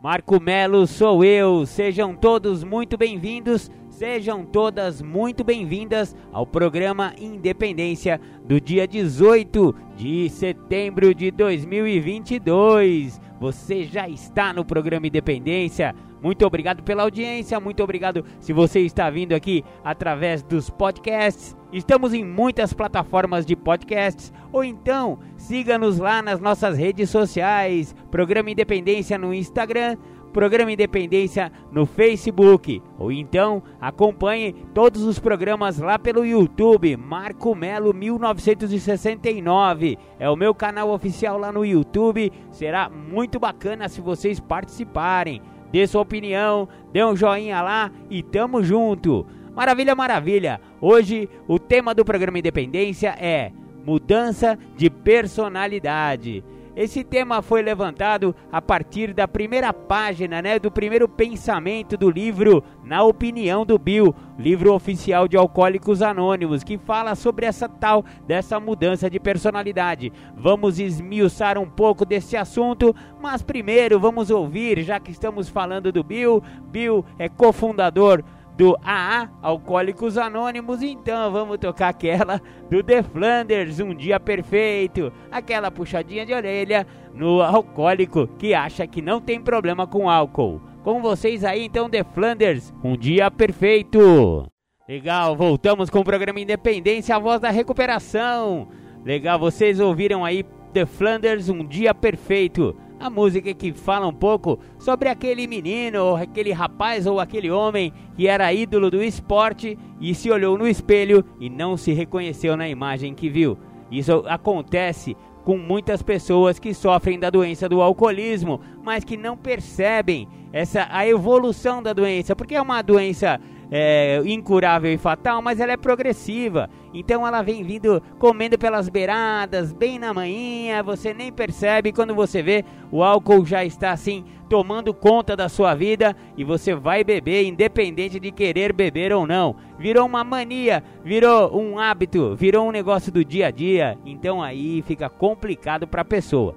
Marco Melo sou eu. Sejam todos muito bem-vindos, sejam todas muito bem-vindas ao programa Independência do dia 18 de setembro de 2022. Você já está no programa Independência. Muito obrigado pela audiência, muito obrigado se você está vindo aqui através dos podcasts. Estamos em muitas plataformas de podcasts, ou então siga-nos lá nas nossas redes sociais. Programa Independência no Instagram, Programa Independência no Facebook, ou então acompanhe todos os programas lá pelo YouTube, Marco Melo 1969. É o meu canal oficial lá no YouTube. Será muito bacana se vocês participarem dê sua opinião, dê um joinha lá e tamo junto. Maravilha, maravilha. Hoje o tema do programa Independência é mudança de personalidade. Esse tema foi levantado a partir da primeira página, né, do primeiro pensamento do livro Na Opinião do Bill, livro oficial de Alcoólicos Anônimos, que fala sobre essa tal dessa mudança de personalidade. Vamos esmiuçar um pouco desse assunto, mas primeiro vamos ouvir, já que estamos falando do Bill. Bill é cofundador do AA, Alcoólicos Anônimos, então vamos tocar aquela do The Flanders, Um Dia Perfeito, aquela puxadinha de orelha no alcoólico que acha que não tem problema com álcool. Com vocês aí então, The Flanders, Um Dia Perfeito. Legal, voltamos com o programa Independência, a voz da recuperação. Legal, vocês ouviram aí The Flanders, Um Dia Perfeito a música que fala um pouco sobre aquele menino, ou aquele rapaz ou aquele homem que era ídolo do esporte e se olhou no espelho e não se reconheceu na imagem que viu. Isso acontece com muitas pessoas que sofrem da doença do alcoolismo, mas que não percebem essa a evolução da doença, porque é uma doença é, incurável e fatal, mas ela é progressiva. Então ela vem vindo comendo pelas beiradas, bem na manhã, você nem percebe quando você vê o álcool já está assim tomando conta da sua vida e você vai beber independente de querer beber ou não. Virou uma mania, virou um hábito, virou um negócio do dia a dia. Então aí fica complicado para a pessoa.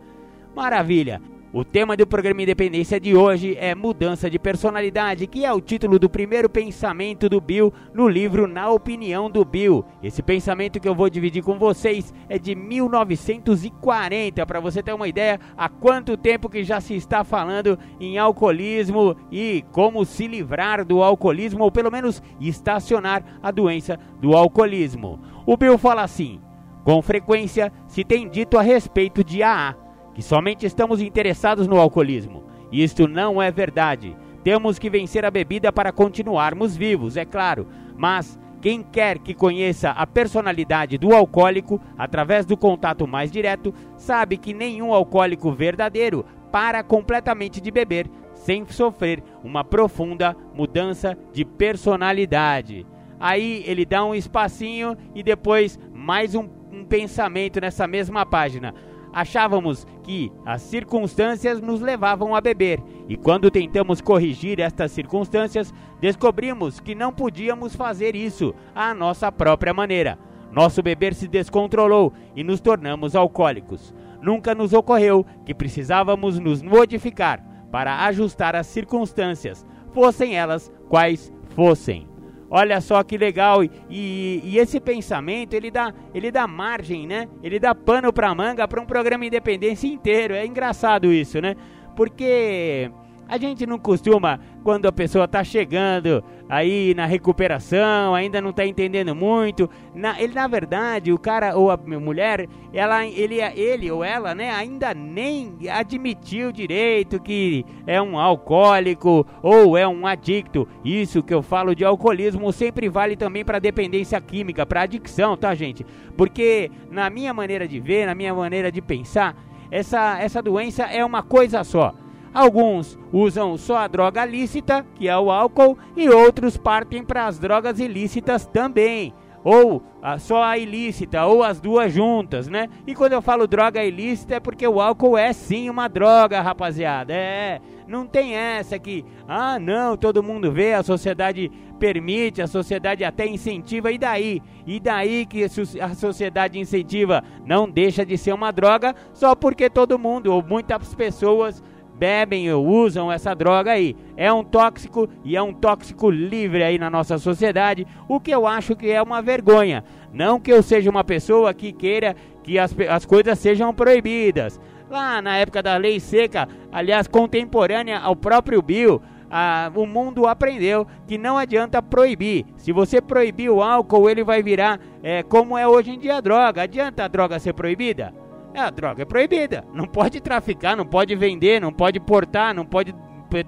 Maravilha. O tema do programa Independência de hoje é Mudança de Personalidade, que é o título do primeiro pensamento do Bill no livro Na Opinião do Bill. Esse pensamento que eu vou dividir com vocês é de 1940, para você ter uma ideia há quanto tempo que já se está falando em alcoolismo e como se livrar do alcoolismo ou pelo menos estacionar a doença do alcoolismo. O Bill fala assim: com frequência se tem dito a respeito de AA que somente estamos interessados no alcoolismo. Isto não é verdade. Temos que vencer a bebida para continuarmos vivos, é claro, mas quem quer que conheça a personalidade do alcoólico através do contato mais direto, sabe que nenhum alcoólico verdadeiro para completamente de beber sem sofrer uma profunda mudança de personalidade. Aí ele dá um espacinho e depois mais um, um pensamento nessa mesma página achávamos que as circunstâncias nos levavam a beber, e quando tentamos corrigir estas circunstâncias, descobrimos que não podíamos fazer isso à nossa própria maneira. Nosso beber se descontrolou e nos tornamos alcoólicos. Nunca nos ocorreu que precisávamos nos modificar para ajustar as circunstâncias, fossem elas quais fossem. Olha só que legal. E, e, esse pensamento, ele dá, ele dá margem, né? Ele dá pano pra manga para um programa independência inteiro. É engraçado isso, né? Porque a gente não costuma, quando a pessoa está chegando aí na recuperação, ainda não está entendendo muito. Na, ele, na verdade, o cara ou a mulher, ela, ele, ele ou ela, né, ainda nem admitiu direito que é um alcoólico ou é um adicto. Isso que eu falo de alcoolismo sempre vale também para dependência química, para adicção, tá, gente? Porque na minha maneira de ver, na minha maneira de pensar, essa, essa doença é uma coisa só Alguns usam só a droga lícita, que é o álcool, e outros partem para as drogas ilícitas também ou a, só a ilícita, ou as duas juntas, né? E quando eu falo droga ilícita é porque o álcool é sim uma droga, rapaziada. É, não tem essa que, ah, não, todo mundo vê, a sociedade permite, a sociedade até incentiva, e daí? E daí que a sociedade incentiva? Não deixa de ser uma droga só porque todo mundo, ou muitas pessoas bebem ou usam essa droga aí. É um tóxico e é um tóxico livre aí na nossa sociedade, o que eu acho que é uma vergonha. Não que eu seja uma pessoa que queira que as, as coisas sejam proibidas. Lá na época da lei seca, aliás, contemporânea ao próprio Bill, ah, o mundo aprendeu que não adianta proibir. Se você proibir o álcool, ele vai virar é, como é hoje em dia a droga. Adianta a droga ser proibida? É, a droga é proibida. Não pode traficar, não pode vender, não pode portar, não pode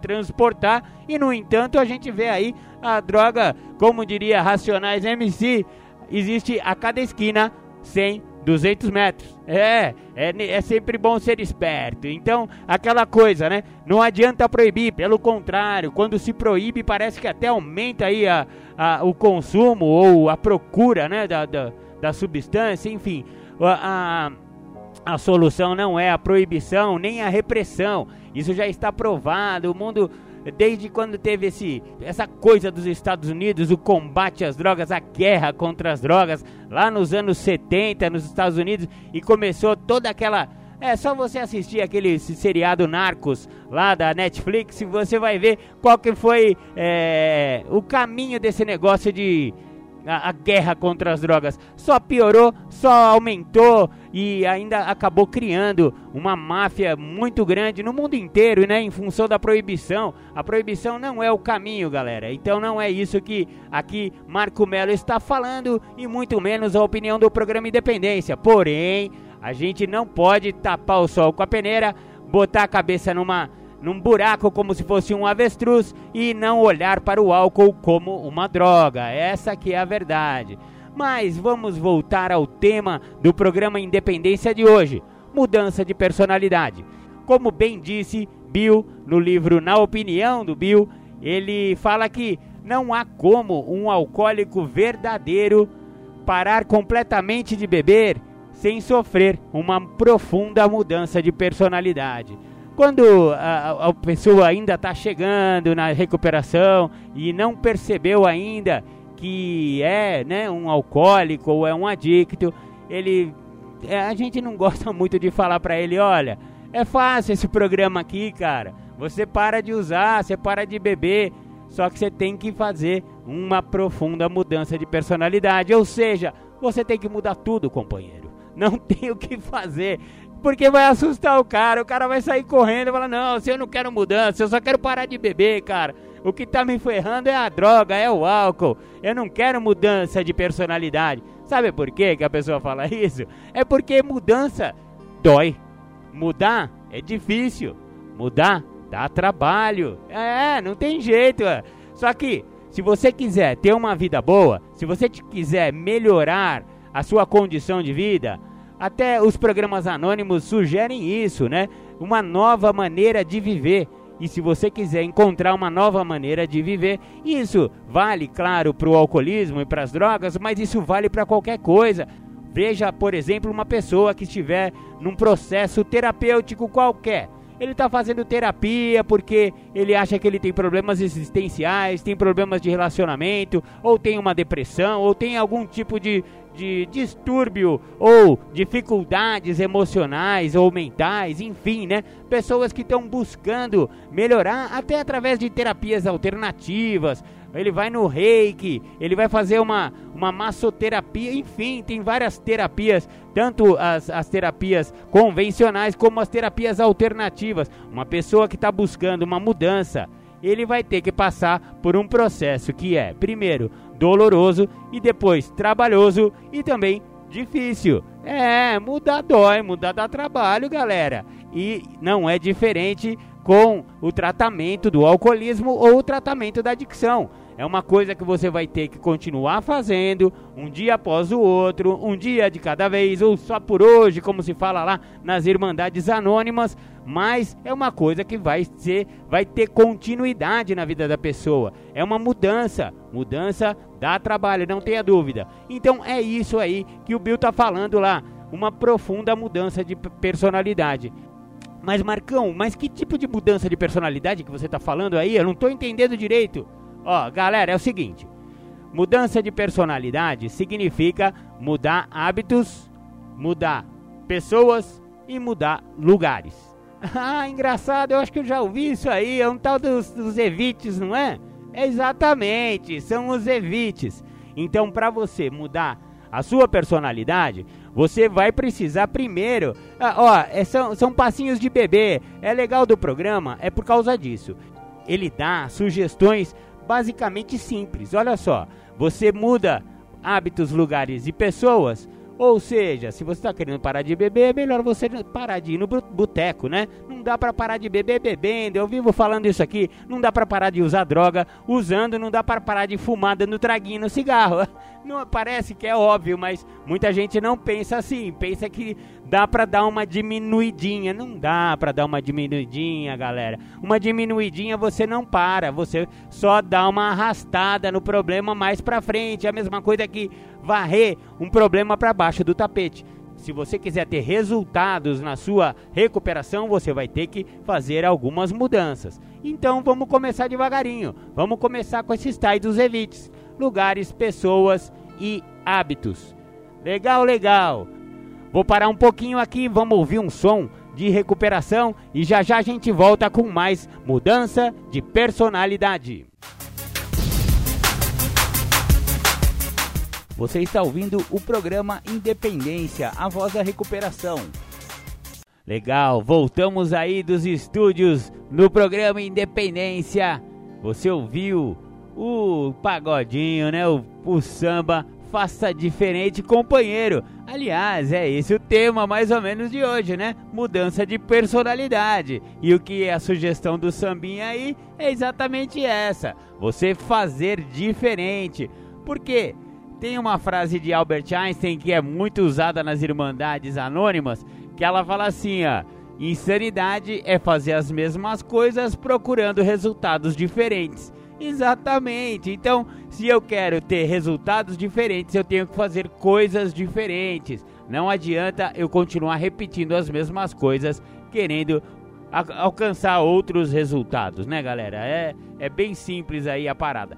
transportar. E no entanto, a gente vê aí a droga, como diria Racionais MC, existe a cada esquina 100, 200 metros. É, é, é sempre bom ser esperto. Então, aquela coisa, né? Não adianta proibir, pelo contrário, quando se proíbe, parece que até aumenta aí a, a o consumo ou a procura, né? Da, da, da substância, enfim. a, a a solução não é a proibição nem a repressão. Isso já está provado. O mundo, desde quando teve esse, essa coisa dos Estados Unidos, o combate às drogas, a guerra contra as drogas, lá nos anos 70 nos Estados Unidos, e começou toda aquela. É só você assistir aquele seriado Narcos lá da Netflix e você vai ver qual que foi é, o caminho desse negócio de a, a, guerra contra as drogas. Só piorou, só aumentou e ainda acabou criando uma máfia muito grande no mundo inteiro, né? Em função da proibição. A proibição não é o caminho, galera. Então não é isso que aqui Marco Melo está falando e muito menos a opinião do programa Independência. Porém, a gente não pode tapar o sol com a peneira, botar a cabeça numa num buraco como se fosse um avestruz e não olhar para o álcool como uma droga. Essa que é a verdade. Mas vamos voltar ao tema do programa Independência de hoje: mudança de personalidade. Como bem disse Bill no livro Na Opinião do Bill, ele fala que não há como um alcoólico verdadeiro parar completamente de beber sem sofrer uma profunda mudança de personalidade. Quando a, a pessoa ainda está chegando na recuperação e não percebeu ainda que é né, um alcoólico ou é um adicto, ele, é, a gente não gosta muito de falar para ele, olha, é fácil esse programa aqui, cara. Você para de usar, você para de beber, só que você tem que fazer uma profunda mudança de personalidade, ou seja, você tem que mudar tudo, companheiro. Não tem o que fazer porque vai assustar o cara. O cara vai sair correndo e falar: Não, se eu não quero mudança, eu só quero parar de beber, cara. O que tá me ferrando é a droga, é o álcool. Eu não quero mudança de personalidade. Sabe por quê que a pessoa fala isso? É porque mudança dói. Mudar é difícil. Mudar dá trabalho. É, não tem jeito. É. Só que se você quiser ter uma vida boa, se você quiser melhorar a sua condição de vida, até os programas anônimos sugerem isso, né? Uma nova maneira de viver. E se você quiser encontrar uma nova maneira de viver, isso vale, claro, para o alcoolismo e para as drogas, mas isso vale para qualquer coisa. Veja, por exemplo, uma pessoa que estiver num processo terapêutico qualquer. Ele está fazendo terapia porque ele acha que ele tem problemas existenciais, tem problemas de relacionamento, ou tem uma depressão, ou tem algum tipo de, de distúrbio ou dificuldades emocionais ou mentais, enfim, né? Pessoas que estão buscando melhorar até através de terapias alternativas. Ele vai no reiki, ele vai fazer uma, uma massoterapia, enfim, tem várias terapias, tanto as, as terapias convencionais como as terapias alternativas. Uma pessoa que está buscando uma mudança, ele vai ter que passar por um processo que é, primeiro, doloroso e depois trabalhoso e também difícil. É, mudar dói, mudar dá trabalho, galera. E não é diferente com o tratamento do alcoolismo ou o tratamento da adicção. É uma coisa que você vai ter que continuar fazendo um dia após o outro, um dia de cada vez, ou só por hoje, como se fala lá nas Irmandades Anônimas, mas é uma coisa que vai ser, vai ter continuidade na vida da pessoa. É uma mudança, mudança dá trabalho, não tenha dúvida. Então é isso aí que o Bill tá falando lá, uma profunda mudança de personalidade. Mas Marcão, mas que tipo de mudança de personalidade que você tá falando aí? Eu não tô entendendo direito. Ó, galera, é o seguinte: mudança de personalidade significa mudar hábitos, mudar pessoas e mudar lugares. Ah, engraçado, eu acho que eu já ouvi isso aí. É um tal dos, dos evites, não é? Exatamente, são os evites. Então, para você mudar a sua personalidade, você vai precisar primeiro. Ah, ó, é, são, são passinhos de bebê. É legal do programa, é por causa disso. Ele dá sugestões basicamente simples. Olha só, você muda hábitos, lugares e pessoas. Ou seja, se você está querendo parar de beber, é melhor você parar de ir no boteco, né? Não dá para parar de beber bebendo. Eu vivo falando isso aqui. Não dá para parar de usar droga usando. Não dá para parar de fumar dando traguinho no cigarro. Não parece que é óbvio, mas muita gente não pensa assim. Pensa que dá para dar uma diminuidinha. Não dá para dar uma diminuidinha, galera. Uma diminuidinha você não para, você só dá uma arrastada no problema mais para frente. É a mesma coisa que varrer um problema para baixo do tapete. Se você quiser ter resultados na sua recuperação, você vai ter que fazer algumas mudanças. Então vamos começar devagarinho. Vamos começar com esses tais dos evites: lugares, pessoas e hábitos. Legal, legal. Vou parar um pouquinho aqui, vamos ouvir um som de recuperação e já já a gente volta com mais mudança de personalidade. Você está ouvindo o programa Independência, a voz da recuperação. Legal, voltamos aí dos estúdios no programa Independência. Você ouviu o pagodinho, né? O, o samba Faça Diferente Companheiro. Aliás, é esse o tema mais ou menos de hoje, né? Mudança de personalidade. E o que é a sugestão do sambinha aí é exatamente essa: você fazer diferente. Por quê? Tem uma frase de Albert Einstein que é muito usada nas Irmandades Anônimas, que ela fala assim, ó, insanidade é fazer as mesmas coisas procurando resultados diferentes. Exatamente. Então, se eu quero ter resultados diferentes, eu tenho que fazer coisas diferentes. Não adianta eu continuar repetindo as mesmas coisas, querendo alcançar outros resultados, né, galera? É, é bem simples aí a parada.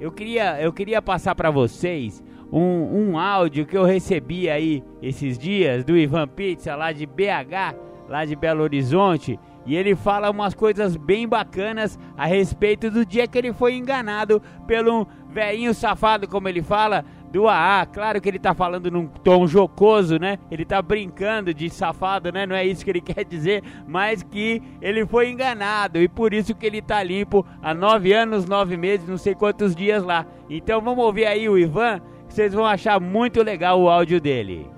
Eu queria, eu queria passar para vocês um, um áudio que eu recebi aí esses dias do Ivan Pizza lá de BH, lá de Belo Horizonte, e ele fala umas coisas bem bacanas a respeito do dia que ele foi enganado pelo velhinho safado, como ele fala, do AA. Claro que ele tá falando num tom jocoso, né? Ele tá brincando de safado, né? Não é isso que ele quer dizer, mas que ele foi enganado e por isso que ele tá limpo há nove anos, nove meses, não sei quantos dias lá. Então vamos ouvir aí o Ivan, vocês vão achar muito legal o áudio dele.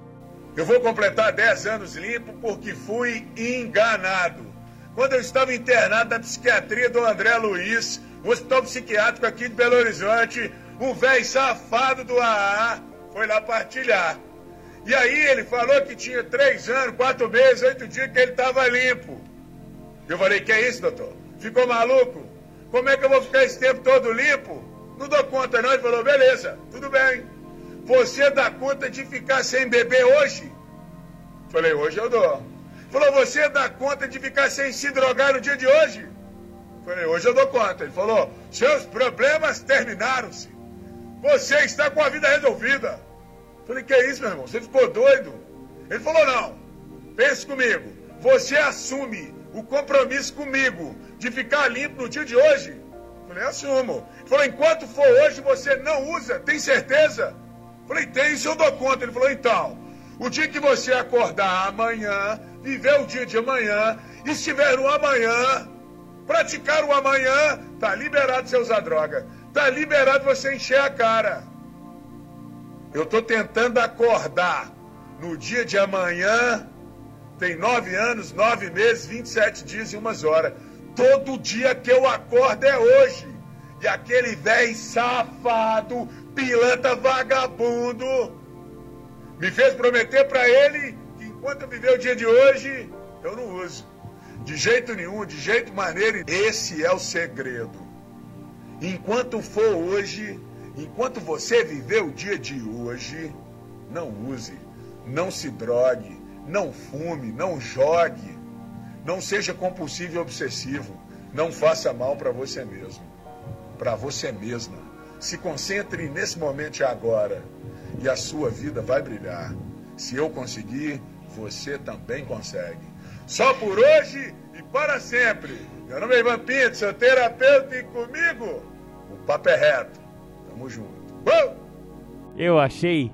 Eu vou completar 10 anos limpo porque fui enganado. Quando eu estava internado na psiquiatria do André Luiz, um hospital psiquiátrico aqui de Belo Horizonte, um velho safado do AA foi lá partilhar. E aí ele falou que tinha três anos, quatro meses, oito dias que ele estava limpo. Eu falei, que é isso, doutor? Ficou maluco? Como é que eu vou ficar esse tempo todo limpo? Não dou conta não. Ele falou, beleza, tudo bem. Você dá conta de ficar sem beber hoje? Falei, hoje eu dou. Falou, você dá conta de ficar sem se drogar no dia de hoje? Falei, hoje eu dou conta. Ele falou, seus problemas terminaram-se. Você está com a vida resolvida. Falei, que é isso, meu irmão? Você ficou doido? Ele falou, não. Pense comigo. Você assume o compromisso comigo de ficar limpo no dia de hoje? Falei, assumo. Ele falou, enquanto for hoje, você não usa, tem certeza? Falei, tem, isso eu dou conta. Ele falou, então, o dia que você acordar amanhã, viver o dia de amanhã, estiver no amanhã, praticar o amanhã, tá liberado você usar droga. Está liberado você encher a cara. Eu estou tentando acordar no dia de amanhã. Tem nove anos, nove meses, 27 dias e umas horas. Todo dia que eu acordo é hoje. de aquele velho safado, pilantra vagabundo, me fez prometer para ele enquanto eu viver o dia de hoje, eu não uso. De jeito nenhum, de jeito maneiro. Esse é o segredo. Enquanto for hoje, enquanto você viver o dia de hoje, não use, não se drogue, não fume, não jogue, não seja compulsivo e obsessivo, não faça mal para você mesmo, para você mesma. Se concentre nesse momento agora e a sua vida vai brilhar. Se eu conseguir, você também consegue. Só por hoje e para sempre. Meu nome é Ivan Pinto, sou terapeuta e comigo o papo é reto. Tamo junto. Eu achei,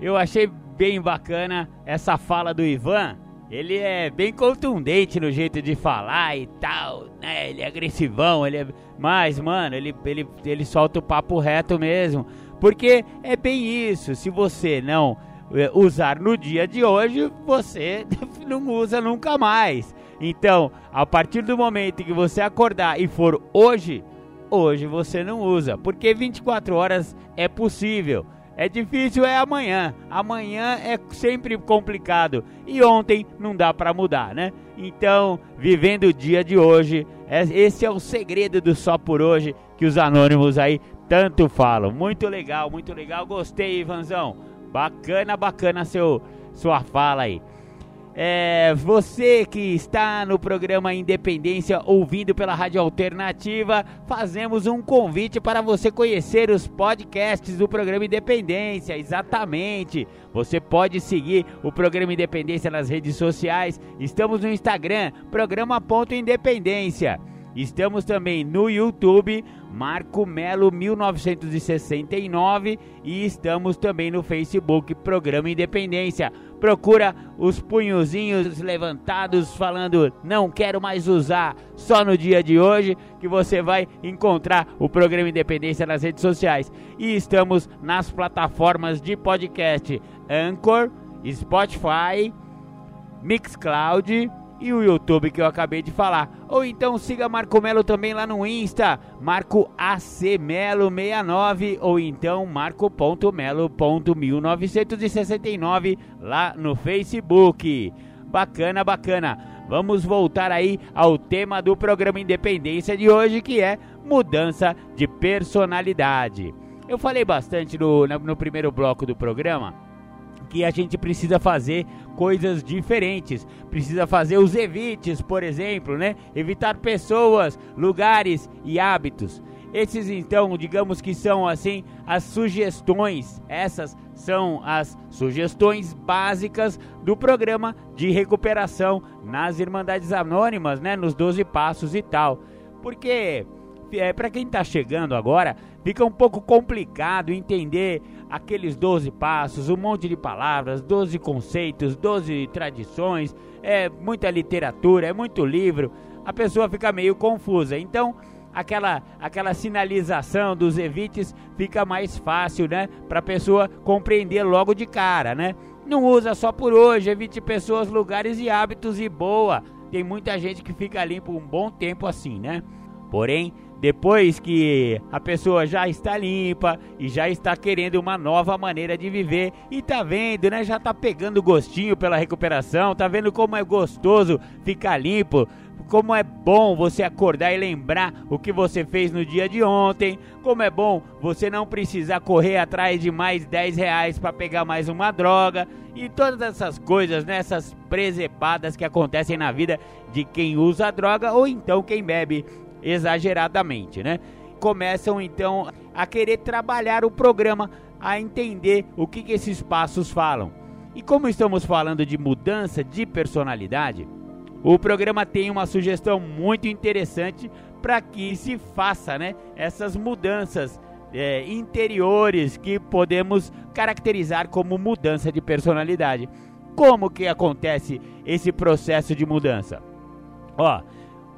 eu achei bem bacana essa fala do Ivan. Ele é bem contundente no jeito de falar e tal, né? Ele é agressivão, ele é... Mas, mano, ele, ele, ele solta o papo reto mesmo. Porque é bem isso, se você não usar no dia de hoje, você não usa nunca mais. Então, a partir do momento que você acordar e for hoje, hoje você não usa, porque 24 horas é possível. É difícil é amanhã. Amanhã é sempre complicado e ontem não dá para mudar, né? Então, vivendo o dia de hoje, é, esse é o segredo do só por hoje que os anônimos aí tanto falam. Muito legal, muito legal. Gostei, Ivanzão. Bacana, bacana seu, sua fala aí. É, você que está no programa Independência ouvindo pela Rádio Alternativa, fazemos um convite para você conhecer os podcasts do programa Independência. Exatamente. Você pode seguir o programa Independência nas redes sociais. Estamos no Instagram, programa.independência. Estamos também no YouTube, Marco Melo 1969 e estamos também no Facebook, Programa Independência. Procura os punhozinhos levantados falando não quero mais usar só no dia de hoje que você vai encontrar o Programa Independência nas redes sociais. E estamos nas plataformas de podcast Anchor, Spotify, Mixcloud, e o YouTube que eu acabei de falar. Ou então siga Marco Melo também lá no Insta, Marco AC Melo 69 ou então marco.melo.1969 lá no Facebook. Bacana, bacana. Vamos voltar aí ao tema do programa Independência de hoje, que é mudança de personalidade. Eu falei bastante no, no primeiro bloco do programa que a gente precisa fazer coisas diferentes. Precisa fazer os evites, por exemplo, né? Evitar pessoas, lugares e hábitos. Esses então, digamos que são assim as sugestões. Essas são as sugestões básicas do programa de recuperação nas Irmandades Anônimas, né, nos 12 passos e tal. Porque é, para quem está chegando agora, fica um pouco complicado entender aqueles 12 passos, um monte de palavras, 12 conceitos, 12 tradições, é muita literatura, é muito livro, a pessoa fica meio confusa. Então, aquela aquela sinalização dos evites fica mais fácil, né, para a pessoa compreender logo de cara, né? Não usa só por hoje, evite pessoas, lugares e hábitos e boa. Tem muita gente que fica limpo um bom tempo assim, né? Porém, depois que a pessoa já está limpa e já está querendo uma nova maneira de viver e tá vendo, né? Já tá pegando gostinho pela recuperação, tá vendo como é gostoso ficar limpo, como é bom você acordar e lembrar o que você fez no dia de ontem, como é bom você não precisar correr atrás de mais 10 reais para pegar mais uma droga e todas essas coisas, né, essas presepadas que acontecem na vida de quem usa droga ou então quem bebe exageradamente, né? Começam então a querer trabalhar o programa, a entender o que, que esses passos falam. E como estamos falando de mudança de personalidade, o programa tem uma sugestão muito interessante para que se faça, né, essas mudanças é, interiores que podemos caracterizar como mudança de personalidade. Como que acontece esse processo de mudança? Ó,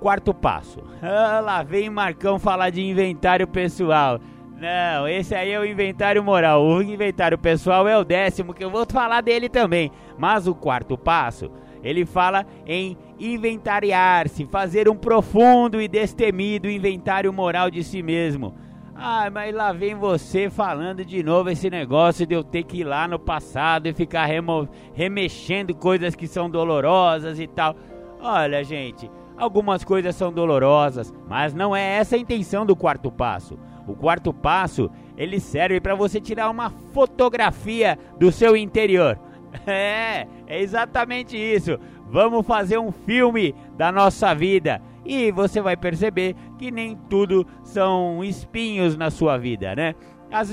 quarto passo. Ah, lá vem Marcão falar de inventário pessoal. Não, esse aí é o inventário moral. O inventário pessoal é o décimo, que eu vou falar dele também. Mas o quarto passo, ele fala em inventariar-se, fazer um profundo e destemido inventário moral de si mesmo. Ah, mas lá vem você falando de novo esse negócio de eu ter que ir lá no passado e ficar remexendo coisas que são dolorosas e tal. Olha, gente, algumas coisas são dolorosas, mas não é essa a intenção do quarto passo. O quarto passo, ele serve para você tirar uma fotografia do seu interior. É, é exatamente isso. Vamos fazer um filme da nossa vida e você vai perceber que nem tudo são espinhos na sua vida, né? As,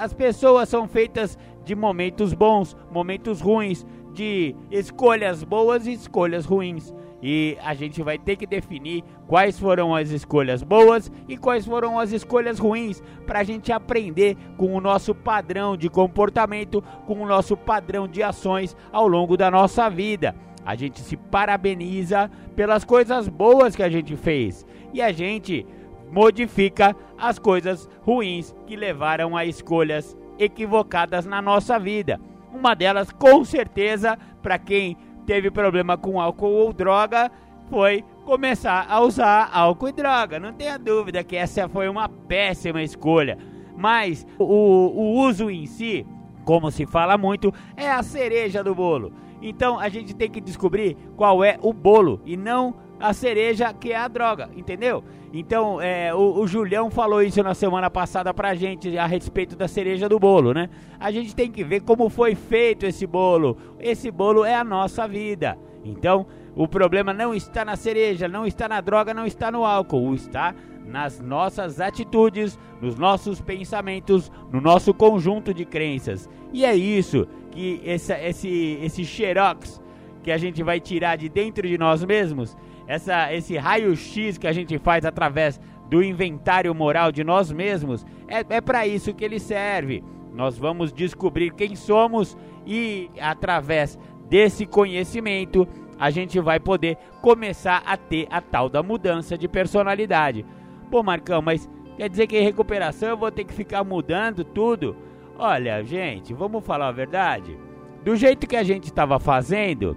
as pessoas são feitas de momentos bons, momentos ruins, de escolhas boas e escolhas ruins. E a gente vai ter que definir quais foram as escolhas boas e quais foram as escolhas ruins para a gente aprender com o nosso padrão de comportamento, com o nosso padrão de ações ao longo da nossa vida. A gente se parabeniza pelas coisas boas que a gente fez e a gente modifica as coisas ruins que levaram a escolhas equivocadas na nossa vida. Uma delas, com certeza, para quem teve problema com álcool ou droga, foi começar a usar álcool e droga. Não tenha dúvida que essa foi uma péssima escolha. Mas o, o uso em si, como se fala muito, é a cereja do bolo. Então a gente tem que descobrir qual é o bolo e não a cereja que é a droga, entendeu? Então é, o, o, Julião falou isso na semana passada pra gente a respeito da cereja do bolo, né? A gente tem que ver como foi feito esse bolo. Esse bolo é a nossa vida. Então o problema não está na cereja, não está na droga, não está no álcool, está nas nossas atitudes, nos nossos pensamentos, no nosso conjunto de crenças. E é isso que esse, esse, esse xerox que a gente vai tirar de dentro de nós mesmos, essa, esse raio-x que a gente faz através do inventário moral de nós mesmos, é, é para isso que ele serve. Nós vamos descobrir quem somos e, através desse conhecimento, a gente vai poder começar a ter a tal da mudança de personalidade. Pô, Marcão, mas quer dizer que em recuperação eu vou ter que ficar mudando tudo? Olha, gente, vamos falar a verdade. Do jeito que a gente estava fazendo,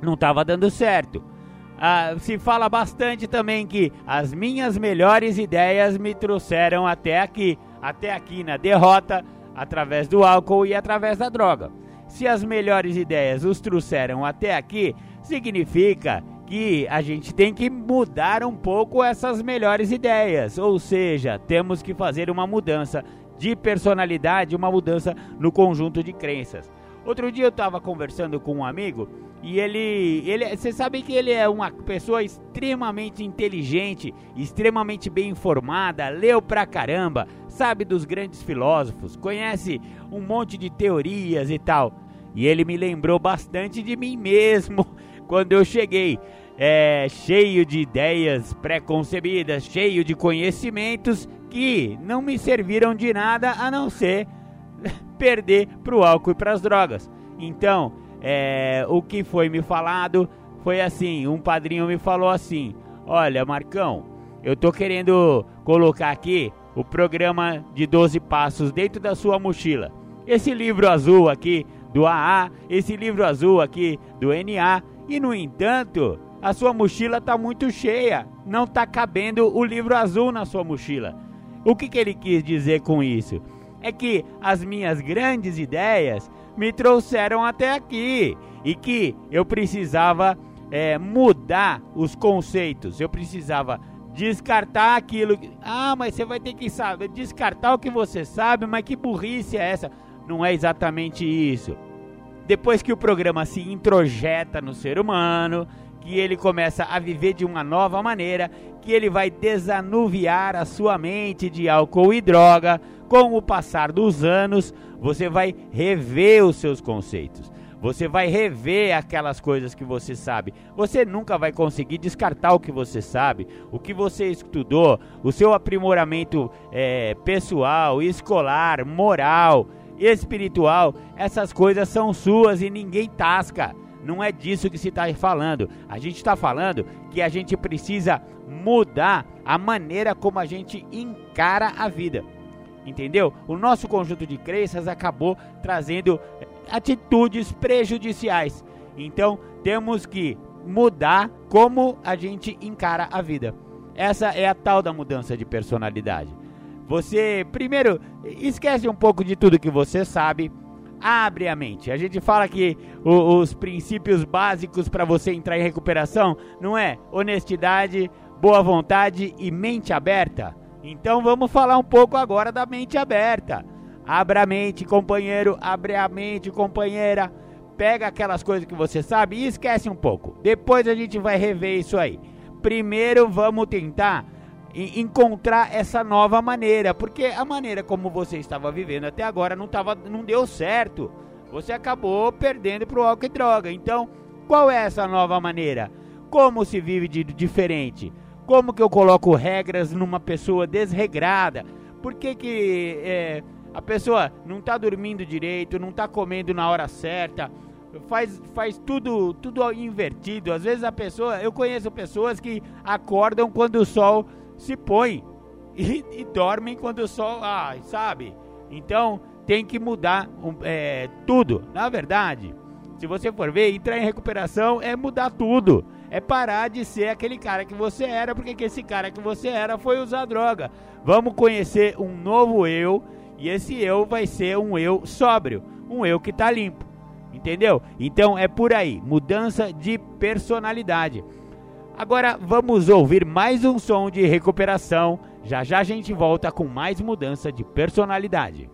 não estava dando certo. Ah, se fala bastante também que as minhas melhores ideias me trouxeram até aqui, até aqui na derrota, através do álcool e através da droga. Se as melhores ideias os trouxeram até aqui, significa que a gente tem que mudar um pouco essas melhores ideias, ou seja, temos que fazer uma mudança de personalidade, uma mudança no conjunto de crenças. Outro dia eu estava conversando com um amigo e ele, ele, você sabe que ele é uma pessoa extremamente inteligente, extremamente bem informada, leu pra caramba, sabe dos grandes filósofos, conhece um monte de teorias e tal. E ele me lembrou bastante de mim mesmo quando eu cheguei. É, cheio de ideias pré-concebidas, cheio de conhecimentos que não me serviram de nada a não ser perder para o álcool e para as drogas. Então, é, o que foi me falado foi assim: um padrinho me falou assim: Olha, Marcão, eu tô querendo colocar aqui o programa de 12 passos dentro da sua mochila. Esse livro azul aqui do AA, esse livro azul aqui do NA, e no entanto, a sua mochila está muito cheia, não está cabendo o livro azul na sua mochila. O que, que ele quis dizer com isso? É que as minhas grandes ideias me trouxeram até aqui e que eu precisava é, mudar os conceitos, eu precisava descartar aquilo. Ah, mas você vai ter que saber descartar o que você sabe, mas que burrice é essa? Não é exatamente isso. Depois que o programa se introjeta no ser humano, que ele começa a viver de uma nova maneira, que ele vai desanuviar a sua mente de álcool e droga. Com o passar dos anos, você vai rever os seus conceitos. Você vai rever aquelas coisas que você sabe. Você nunca vai conseguir descartar o que você sabe, o que você estudou, o seu aprimoramento é, pessoal, escolar, moral, espiritual. Essas coisas são suas e ninguém tasca. Não é disso que se está falando. A gente está falando que a gente precisa mudar a maneira como a gente encara a vida. Entendeu? O nosso conjunto de crenças acabou trazendo atitudes prejudiciais. Então, temos que mudar como a gente encara a vida. Essa é a tal da mudança de personalidade. Você, primeiro, esquece um pouco de tudo que você sabe, abre a mente. A gente fala que o, os princípios básicos para você entrar em recuperação não é honestidade, boa vontade e mente aberta. Então vamos falar um pouco agora da mente aberta. Abra a mente, companheiro, abre a mente, companheira. Pega aquelas coisas que você sabe e esquece um pouco. Depois a gente vai rever isso aí. Primeiro vamos tentar encontrar essa nova maneira, porque a maneira como você estava vivendo até agora não, tava, não deu certo. Você acabou perdendo para o álcool e droga. Então, qual é essa nova maneira? Como se vive de diferente? Como que eu coloco regras numa pessoa desregrada? Por que, que é, a pessoa não está dormindo direito, não está comendo na hora certa? faz, faz tudo tudo invertido. Às vezes a pessoa, eu conheço pessoas que acordam quando o sol se põe e, e dormem quando o sol, ah, sabe? Então tem que mudar é, tudo. Na verdade, se você for ver, entrar em recuperação é mudar tudo. É parar de ser aquele cara que você era, porque que esse cara que você era foi usar droga. Vamos conhecer um novo eu, e esse eu vai ser um eu sóbrio, um eu que tá limpo. Entendeu? Então é por aí, mudança de personalidade. Agora vamos ouvir mais um som de recuperação. Já já a gente volta com mais mudança de personalidade.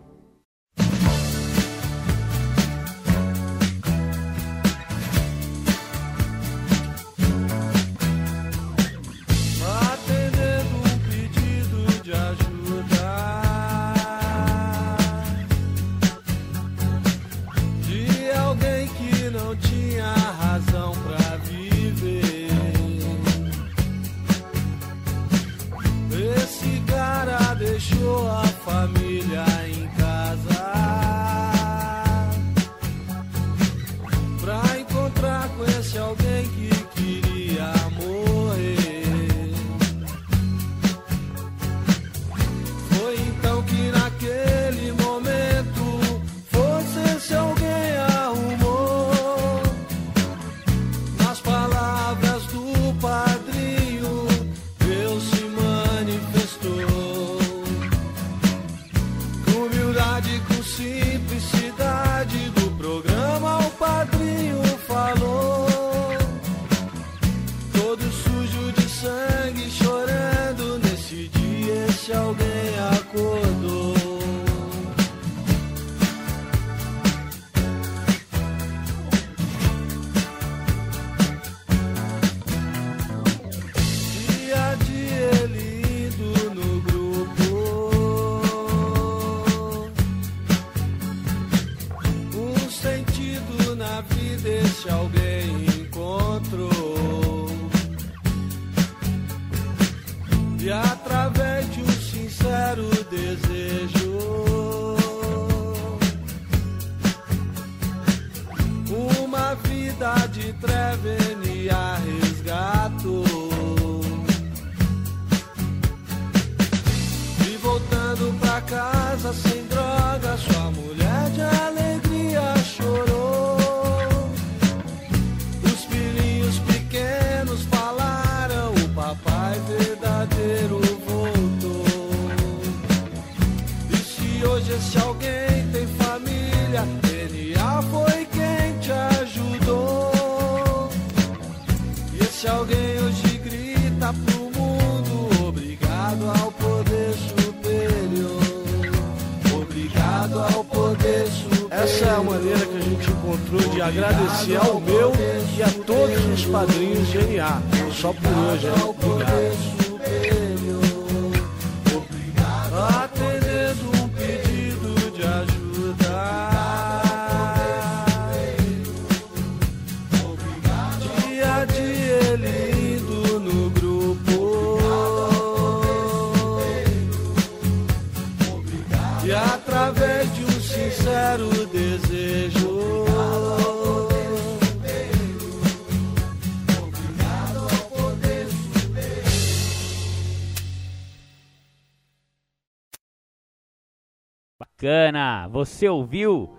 Você ouviu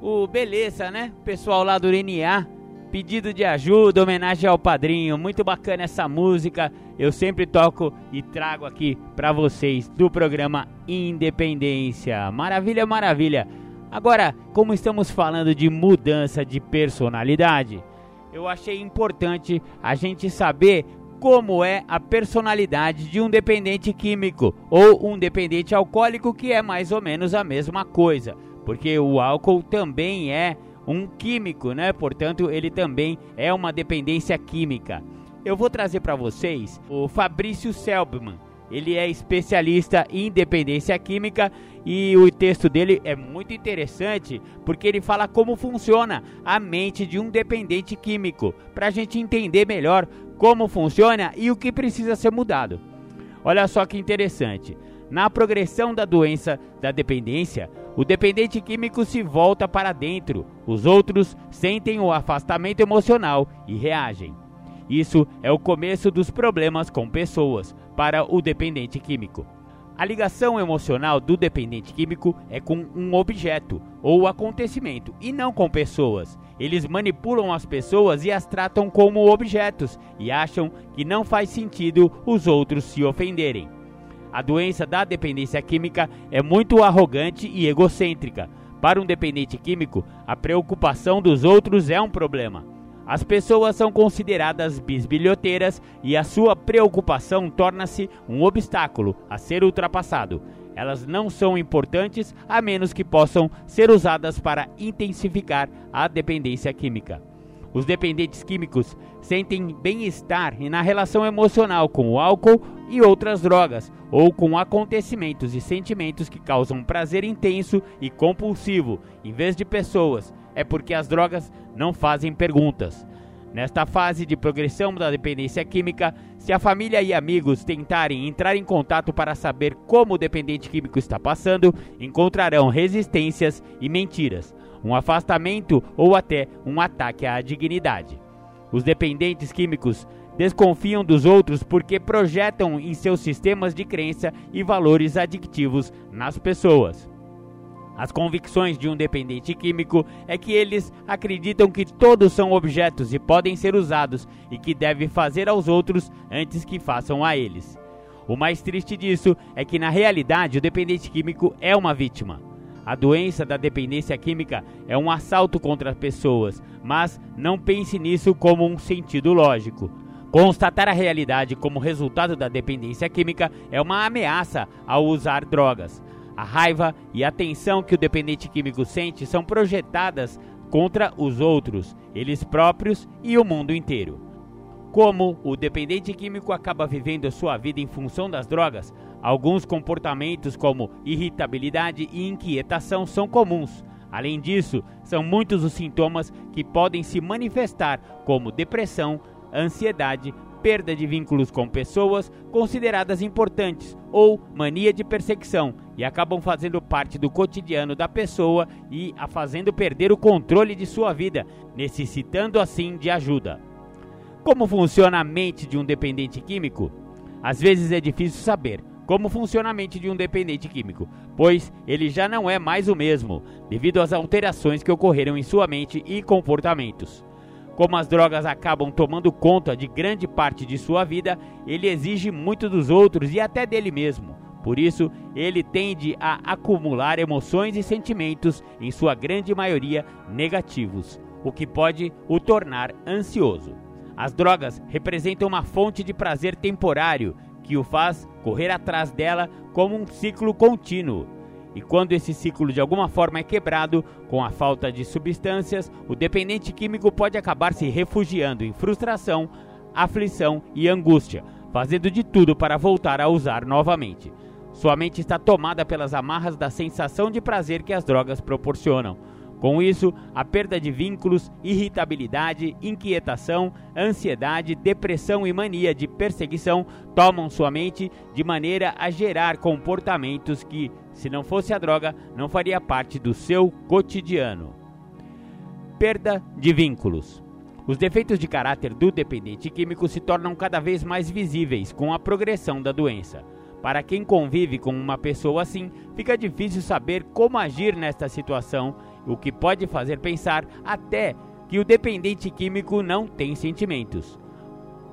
o beleza, né? Pessoal lá do NA Pedido de ajuda, homenagem ao padrinho. Muito bacana essa música. Eu sempre toco e trago aqui para vocês do programa Independência. Maravilha, maravilha. Agora, como estamos falando de mudança de personalidade, eu achei importante a gente saber como é a personalidade de um dependente químico ou um dependente alcoólico, que é mais ou menos a mesma coisa, porque o álcool também é um químico, né? Portanto, ele também é uma dependência química. Eu vou trazer para vocês o Fabrício Selbman. Ele é especialista em dependência química e o texto dele é muito interessante porque ele fala como funciona a mente de um dependente químico, para a gente entender melhor como funciona e o que precisa ser mudado. Olha só que interessante. Na progressão da doença da dependência, o dependente químico se volta para dentro, os outros sentem o afastamento emocional e reagem. Isso é o começo dos problemas com pessoas para o dependente químico. A ligação emocional do dependente químico é com um objeto ou acontecimento e não com pessoas. Eles manipulam as pessoas e as tratam como objetos e acham que não faz sentido os outros se ofenderem. A doença da dependência química é muito arrogante e egocêntrica. Para um dependente químico, a preocupação dos outros é um problema. As pessoas são consideradas bisbilhoteiras e a sua preocupação torna-se um obstáculo a ser ultrapassado. Elas não são importantes a menos que possam ser usadas para intensificar a dependência química. Os dependentes químicos sentem bem-estar na relação emocional com o álcool e outras drogas, ou com acontecimentos e sentimentos que causam prazer intenso e compulsivo, em vez de pessoas. É porque as drogas não fazem perguntas. Nesta fase de progressão da dependência química, se a família e amigos tentarem entrar em contato para saber como o dependente químico está passando, encontrarão resistências e mentiras um afastamento ou até um ataque à dignidade. Os dependentes químicos desconfiam dos outros porque projetam em seus sistemas de crença e valores adictivos nas pessoas. As convicções de um dependente químico é que eles acreditam que todos são objetos e podem ser usados e que deve fazer aos outros antes que façam a eles. O mais triste disso é que na realidade o dependente químico é uma vítima. A doença da dependência química é um assalto contra as pessoas, mas não pense nisso como um sentido lógico. Constatar a realidade como resultado da dependência química é uma ameaça ao usar drogas. A raiva e a tensão que o dependente químico sente são projetadas contra os outros, eles próprios e o mundo inteiro. Como o dependente químico acaba vivendo sua vida em função das drogas, Alguns comportamentos, como irritabilidade e inquietação, são comuns. Além disso, são muitos os sintomas que podem se manifestar, como depressão, ansiedade, perda de vínculos com pessoas consideradas importantes ou mania de perseguição e acabam fazendo parte do cotidiano da pessoa e a fazendo perder o controle de sua vida, necessitando assim de ajuda. Como funciona a mente de um dependente químico? Às vezes é difícil saber, como funciona a mente de um dependente químico, pois ele já não é mais o mesmo, devido às alterações que ocorreram em sua mente e comportamentos. Como as drogas acabam tomando conta de grande parte de sua vida, ele exige muito dos outros e até dele mesmo. Por isso, ele tende a acumular emoções e sentimentos, em sua grande maioria negativos, o que pode o tornar ansioso. As drogas representam uma fonte de prazer temporário que o faz correr atrás dela como um ciclo contínuo. E quando esse ciclo de alguma forma é quebrado com a falta de substâncias, o dependente químico pode acabar se refugiando em frustração, aflição e angústia, fazendo de tudo para voltar a usar novamente. Sua mente está tomada pelas amarras da sensação de prazer que as drogas proporcionam com isso, a perda de vínculos, irritabilidade, inquietação, ansiedade, depressão e mania de perseguição tomam sua mente de maneira a gerar comportamentos que, se não fosse a droga, não faria parte do seu cotidiano. Perda de vínculos. Os defeitos de caráter do dependente químico se tornam cada vez mais visíveis com a progressão da doença. Para quem convive com uma pessoa assim, fica difícil saber como agir nesta situação o que pode fazer pensar até que o dependente químico não tem sentimentos.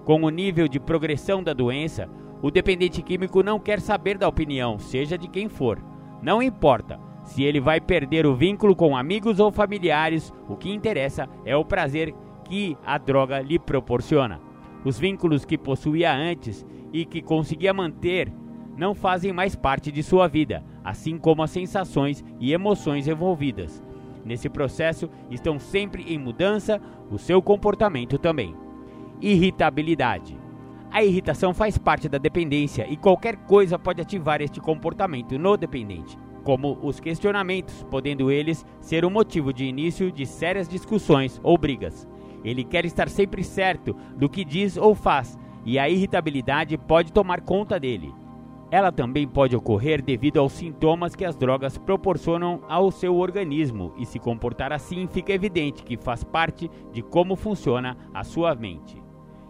Com o nível de progressão da doença, o dependente químico não quer saber da opinião, seja de quem for. Não importa se ele vai perder o vínculo com amigos ou familiares, o que interessa é o prazer que a droga lhe proporciona. Os vínculos que possuía antes e que conseguia manter não fazem mais parte de sua vida, assim como as sensações e emoções envolvidas. Nesse processo estão sempre em mudança o seu comportamento também. Irritabilidade. A irritação faz parte da dependência e qualquer coisa pode ativar este comportamento no dependente, como os questionamentos, podendo eles ser o motivo de início de sérias discussões ou brigas. Ele quer estar sempre certo do que diz ou faz, e a irritabilidade pode tomar conta dele. Ela também pode ocorrer devido aos sintomas que as drogas proporcionam ao seu organismo, e se comportar assim fica evidente que faz parte de como funciona a sua mente.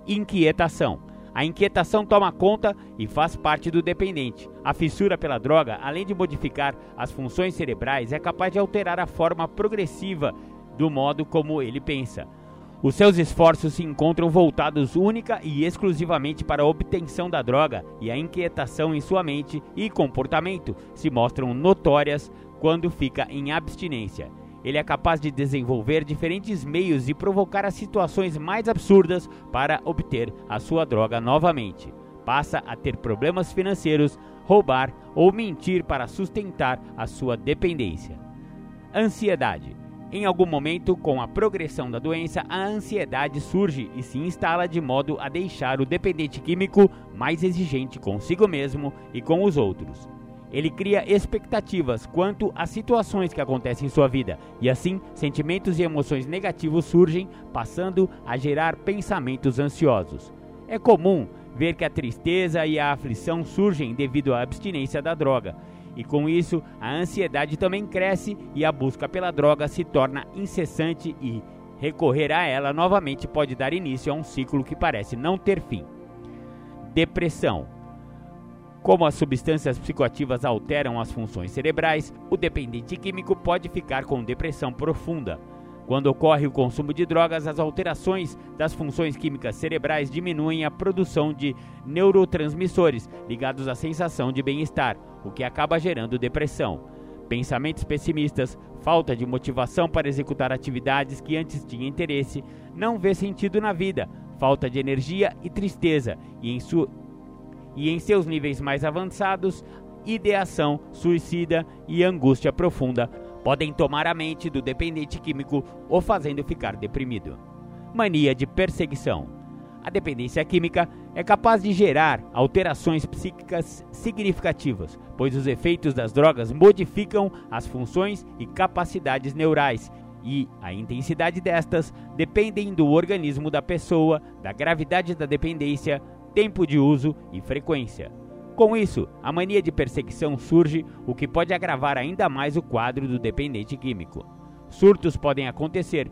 Inquietação a inquietação toma conta e faz parte do dependente. A fissura pela droga, além de modificar as funções cerebrais, é capaz de alterar a forma progressiva do modo como ele pensa. Os seus esforços se encontram voltados única e exclusivamente para a obtenção da droga, e a inquietação em sua mente e comportamento se mostram notórias quando fica em abstinência. Ele é capaz de desenvolver diferentes meios e provocar as situações mais absurdas para obter a sua droga novamente. Passa a ter problemas financeiros, roubar ou mentir para sustentar a sua dependência. Ansiedade. Em algum momento, com a progressão da doença, a ansiedade surge e se instala de modo a deixar o dependente químico mais exigente consigo mesmo e com os outros. Ele cria expectativas quanto às situações que acontecem em sua vida, e assim sentimentos e emoções negativos surgem, passando a gerar pensamentos ansiosos. É comum ver que a tristeza e a aflição surgem devido à abstinência da droga, e com isso a ansiedade também cresce e a busca pela droga se torna incessante e recorrer a ela novamente pode dar início a um ciclo que parece não ter fim. Depressão como as substâncias psicoativas alteram as funções cerebrais, o dependente químico pode ficar com depressão profunda. Quando ocorre o consumo de drogas, as alterações das funções químicas cerebrais diminuem a produção de neurotransmissores ligados à sensação de bem-estar, o que acaba gerando depressão. Pensamentos pessimistas, falta de motivação para executar atividades que antes tinha interesse, não vê sentido na vida, falta de energia e tristeza, e em, e em seus níveis mais avançados, ideação suicida e angústia profunda podem tomar a mente do dependente químico o fazendo ficar deprimido. Mania de perseguição. A dependência química é capaz de gerar alterações psíquicas significativas, pois os efeitos das drogas modificam as funções e capacidades neurais, e a intensidade destas dependem do organismo da pessoa, da gravidade da dependência, tempo de uso e frequência. Com isso, a mania de perseguição surge, o que pode agravar ainda mais o quadro do dependente químico. Surtos podem acontecer,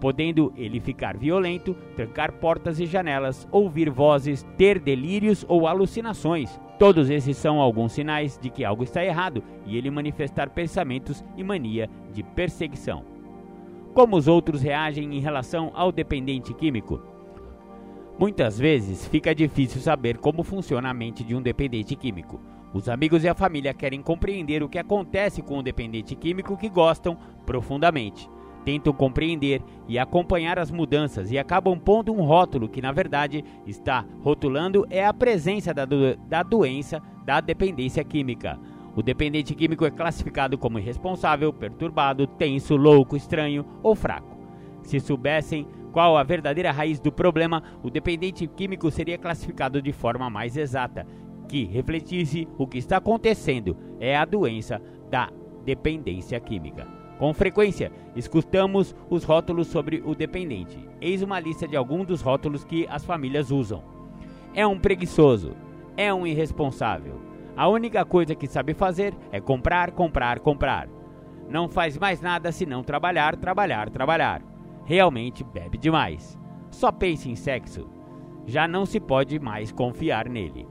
podendo ele ficar violento, trancar portas e janelas, ouvir vozes, ter delírios ou alucinações. Todos esses são alguns sinais de que algo está errado e ele manifestar pensamentos e mania de perseguição. Como os outros reagem em relação ao dependente químico? Muitas vezes fica difícil saber como funciona a mente de um dependente químico. Os amigos e a família querem compreender o que acontece com o dependente químico que gostam profundamente. Tentam compreender e acompanhar as mudanças e acabam pondo um rótulo que, na verdade, está rotulando é a presença da, do da doença da dependência química. O dependente químico é classificado como irresponsável, perturbado, tenso, louco, estranho ou fraco. Se soubessem qual a verdadeira raiz do problema, o dependente químico seria classificado de forma mais exata, que refletisse o que está acontecendo é a doença da dependência química. Com frequência, escutamos os rótulos sobre o dependente. Eis uma lista de alguns dos rótulos que as famílias usam: é um preguiçoso, é um irresponsável. A única coisa que sabe fazer é comprar, comprar, comprar. Não faz mais nada senão trabalhar, trabalhar, trabalhar realmente bebe demais. Só pense em sexo. Já não se pode mais confiar nele.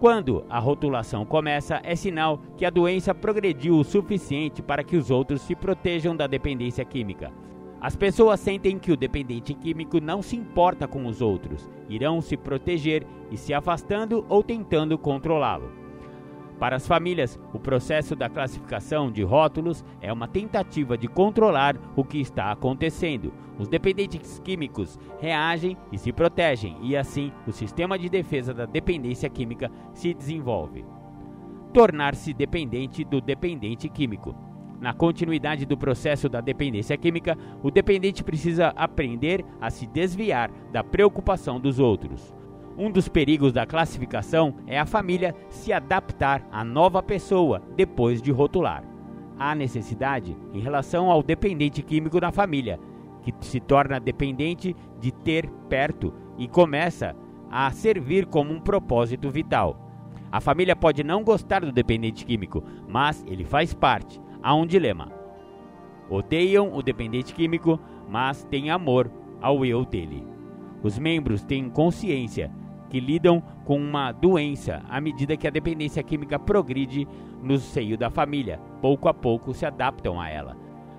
Quando a rotulação começa, é sinal que a doença progrediu o suficiente para que os outros se protejam da dependência química. As pessoas sentem que o dependente químico não se importa com os outros, irão se proteger e se afastando ou tentando controlá-lo. Para as famílias, o processo da classificação de rótulos é uma tentativa de controlar o que está acontecendo. Os dependentes químicos reagem e se protegem, e assim o sistema de defesa da dependência química se desenvolve. Tornar-se dependente do dependente químico. Na continuidade do processo da dependência química, o dependente precisa aprender a se desviar da preocupação dos outros. Um dos perigos da classificação é a família se adaptar à nova pessoa depois de rotular. Há necessidade em relação ao dependente químico na família, que se torna dependente de ter perto e começa a servir como um propósito vital. A família pode não gostar do dependente químico, mas ele faz parte. Há um dilema. Odeiam o dependente químico, mas têm amor ao eu dele. Os membros têm consciência que lidam com uma doença à medida que a dependência química progride no seio da família. Pouco a pouco se adaptam a ela.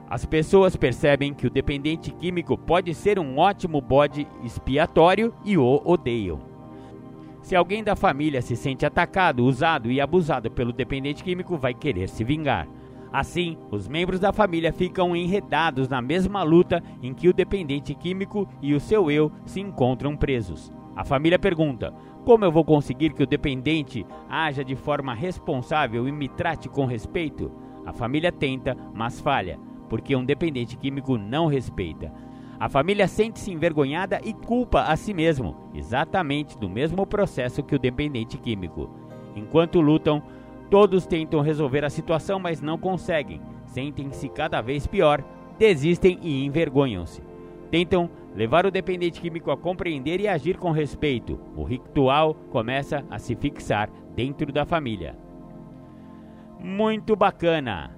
As pessoas percebem que o dependente químico pode ser um ótimo bode expiatório e o odeiam. Se alguém da família se sente atacado, usado e abusado pelo dependente químico, vai querer se vingar. Assim, os membros da família ficam enredados na mesma luta em que o dependente químico e o seu eu se encontram presos. A família pergunta: como eu vou conseguir que o dependente haja de forma responsável e me trate com respeito? A família tenta, mas falha, porque um dependente químico não respeita. A família sente-se envergonhada e culpa a si mesmo, exatamente do mesmo processo que o dependente químico. Enquanto lutam, todos tentam resolver a situação, mas não conseguem. Sentem-se cada vez pior, desistem e envergonham-se. Tentam levar o dependente químico a compreender e agir com respeito. O ritual começa a se fixar dentro da família. Muito bacana.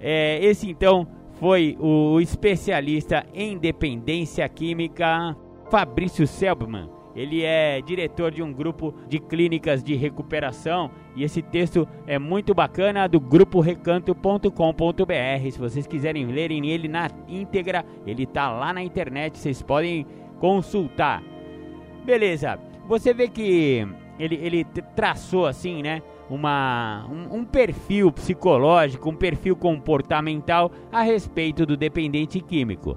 É, esse então foi o especialista em dependência química Fabrício Selbman. Ele é diretor de um grupo de clínicas de recuperação e esse texto é muito bacana do grupo recanto.com.br. Se vocês quiserem lerem ele na íntegra, ele tá lá na internet, vocês podem consultar. Beleza. Você vê que ele, ele traçou assim, né? Uma, um, um perfil psicológico, um perfil comportamental a respeito do dependente químico.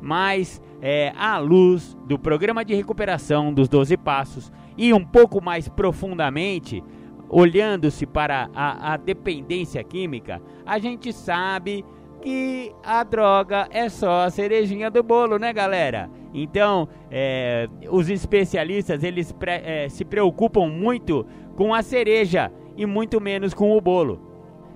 Mas é, à luz do programa de recuperação dos 12 passos e um pouco mais profundamente, olhando-se para a, a dependência química, a gente sabe que a droga é só a cerejinha do bolo, né, galera? Então, é, os especialistas eles pre, é, se preocupam muito com a cereja e muito menos com o bolo.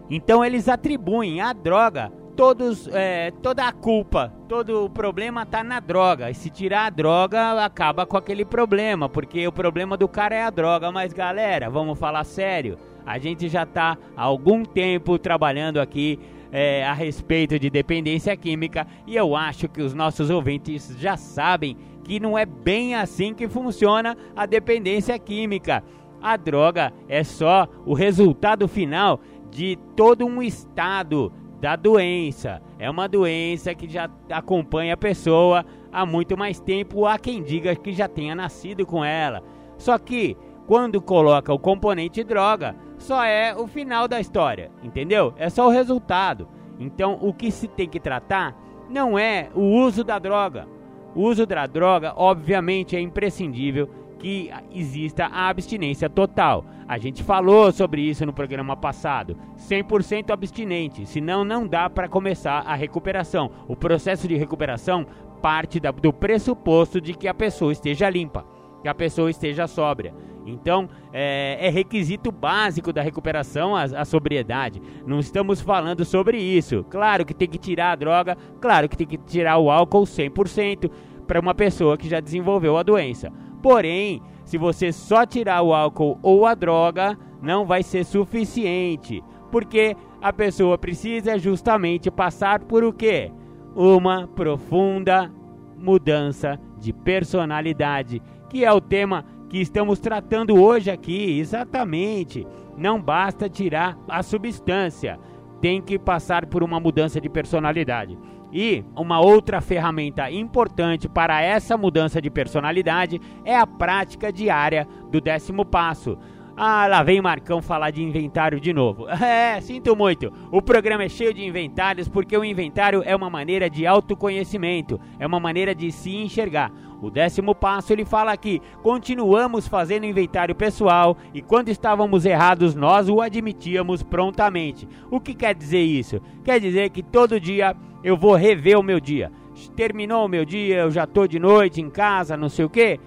Então, eles atribuem a droga todos, é, toda a culpa, todo o problema tá na droga. E se tirar a droga, acaba com aquele problema, porque o problema do cara é a droga. Mas galera, vamos falar sério. A gente já tá há algum tempo trabalhando aqui é, a respeito de dependência química e eu acho que os nossos ouvintes já sabem que não é bem assim que funciona a dependência química. A droga é só o resultado final de todo um estado da doença. É uma doença que já acompanha a pessoa há muito mais tempo, há quem diga que já tenha nascido com ela. Só que quando coloca o componente droga, só é o final da história, entendeu? É só o resultado. Então, o que se tem que tratar não é o uso da droga. O uso da droga, obviamente, é imprescindível que exista a abstinência total. A gente falou sobre isso no programa passado. 100% abstinente, senão não dá para começar a recuperação. O processo de recuperação parte da, do pressuposto de que a pessoa esteja limpa, que a pessoa esteja sóbria. Então, é, é, requisito básico da recuperação a, a, sobriedade. Não estamos falando sobre isso. Claro que tem que tirar a droga, claro que tem que tirar o álcool 100% para uma pessoa que já desenvolveu a doença. Porém, se você só tirar o álcool ou a droga, não vai ser suficiente, porque a pessoa precisa justamente passar por o quê? Uma profunda mudança de personalidade, que é o tema que estamos tratando hoje aqui, exatamente. Não basta tirar a substância, tem que passar por uma mudança de personalidade. E uma outra ferramenta importante para essa mudança de personalidade é a prática diária do décimo passo. Ah, lá vem Marcão falar de inventário de novo. É, sinto muito. O programa é cheio de inventários porque o inventário é uma maneira de autoconhecimento, é uma maneira de se enxergar. O décimo passo ele fala que continuamos fazendo inventário pessoal e quando estávamos errados nós o admitíamos prontamente. O que quer dizer isso? Quer dizer que todo dia eu vou rever o meu dia. Terminou o meu dia, eu já tô de noite em casa, não sei o que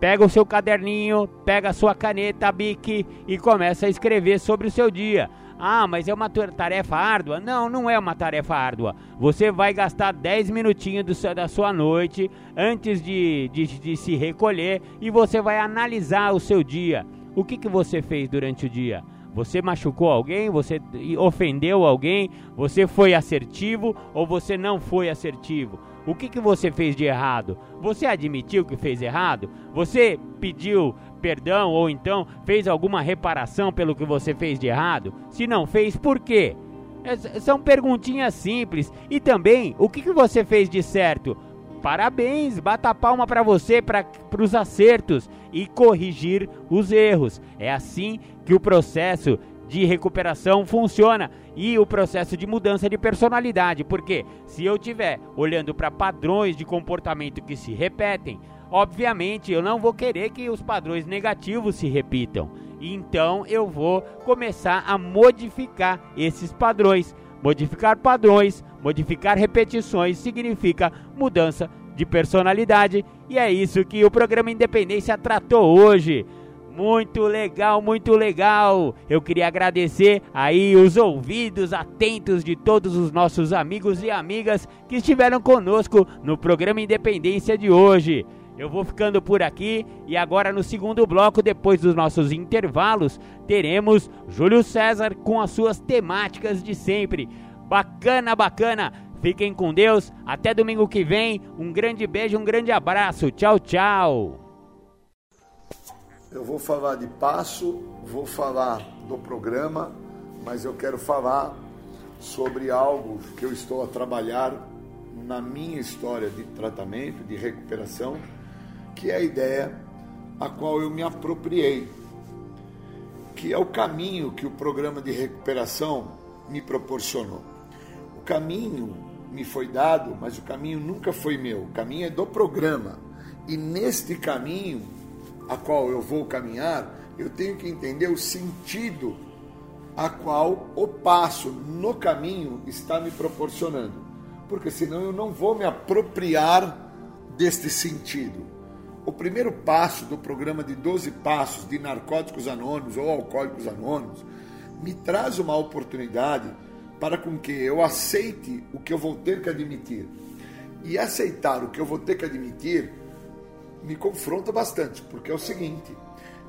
Pega o seu caderninho, pega a sua caneta, bique e começa a escrever sobre o seu dia. Ah, mas é uma tarefa árdua? Não, não é uma tarefa árdua. Você vai gastar 10 minutinhos do, da sua noite antes de, de, de, se recolher e você vai analisar o seu dia. O que, que você fez durante o dia? Você machucou alguém? Você ofendeu alguém? Você foi assertivo ou você não foi assertivo? O que, que você fez de errado? Você admitiu que fez errado? Você pediu perdão ou então fez alguma reparação pelo que você fez de errado? Se não fez, por quê? É, são perguntinhas simples. E também, o que, que você fez de certo? Parabéns, bata palma para você, para os acertos e corrigir os erros. É assim que o processo de recuperação funciona e o processo de mudança de personalidade, porque se eu tiver olhando para padrões de comportamento que se repetem, obviamente eu não vou querer que os padrões negativos se repitam. Então eu vou começar a modificar esses padrões. Modificar padrões, modificar repetições significa mudança de personalidade e é isso que o programa Independência tratou hoje. Muito legal, muito legal. Eu queria agradecer aí os ouvidos atentos de todos os nossos amigos e amigas que estiveram conosco no programa Independência de hoje. Eu vou ficando por aqui e agora no segundo bloco, depois dos nossos intervalos, teremos Júlio César com as suas temáticas de sempre. Bacana, bacana. Fiquem com Deus. Até domingo que vem. Um grande beijo, um grande abraço. Tchau, tchau. Eu vou falar de passo, vou falar do programa, mas eu quero falar sobre algo que eu estou a trabalhar na minha história de tratamento, de recuperação, que é a ideia a qual eu me apropriei, que é o caminho que o programa de recuperação me proporcionou. O caminho me foi dado, mas o caminho nunca foi meu, o caminho é do programa. E neste caminho a qual eu vou caminhar, eu tenho que entender o sentido a qual o passo no caminho está me proporcionando. Porque senão eu não vou me apropriar deste sentido. O primeiro passo do programa de 12 passos de narcóticos anônimos ou alcoólicos anônimos me traz uma oportunidade para com que eu aceite o que eu vou ter que admitir. E aceitar o que eu vou ter que admitir me confronta bastante, porque é o seguinte: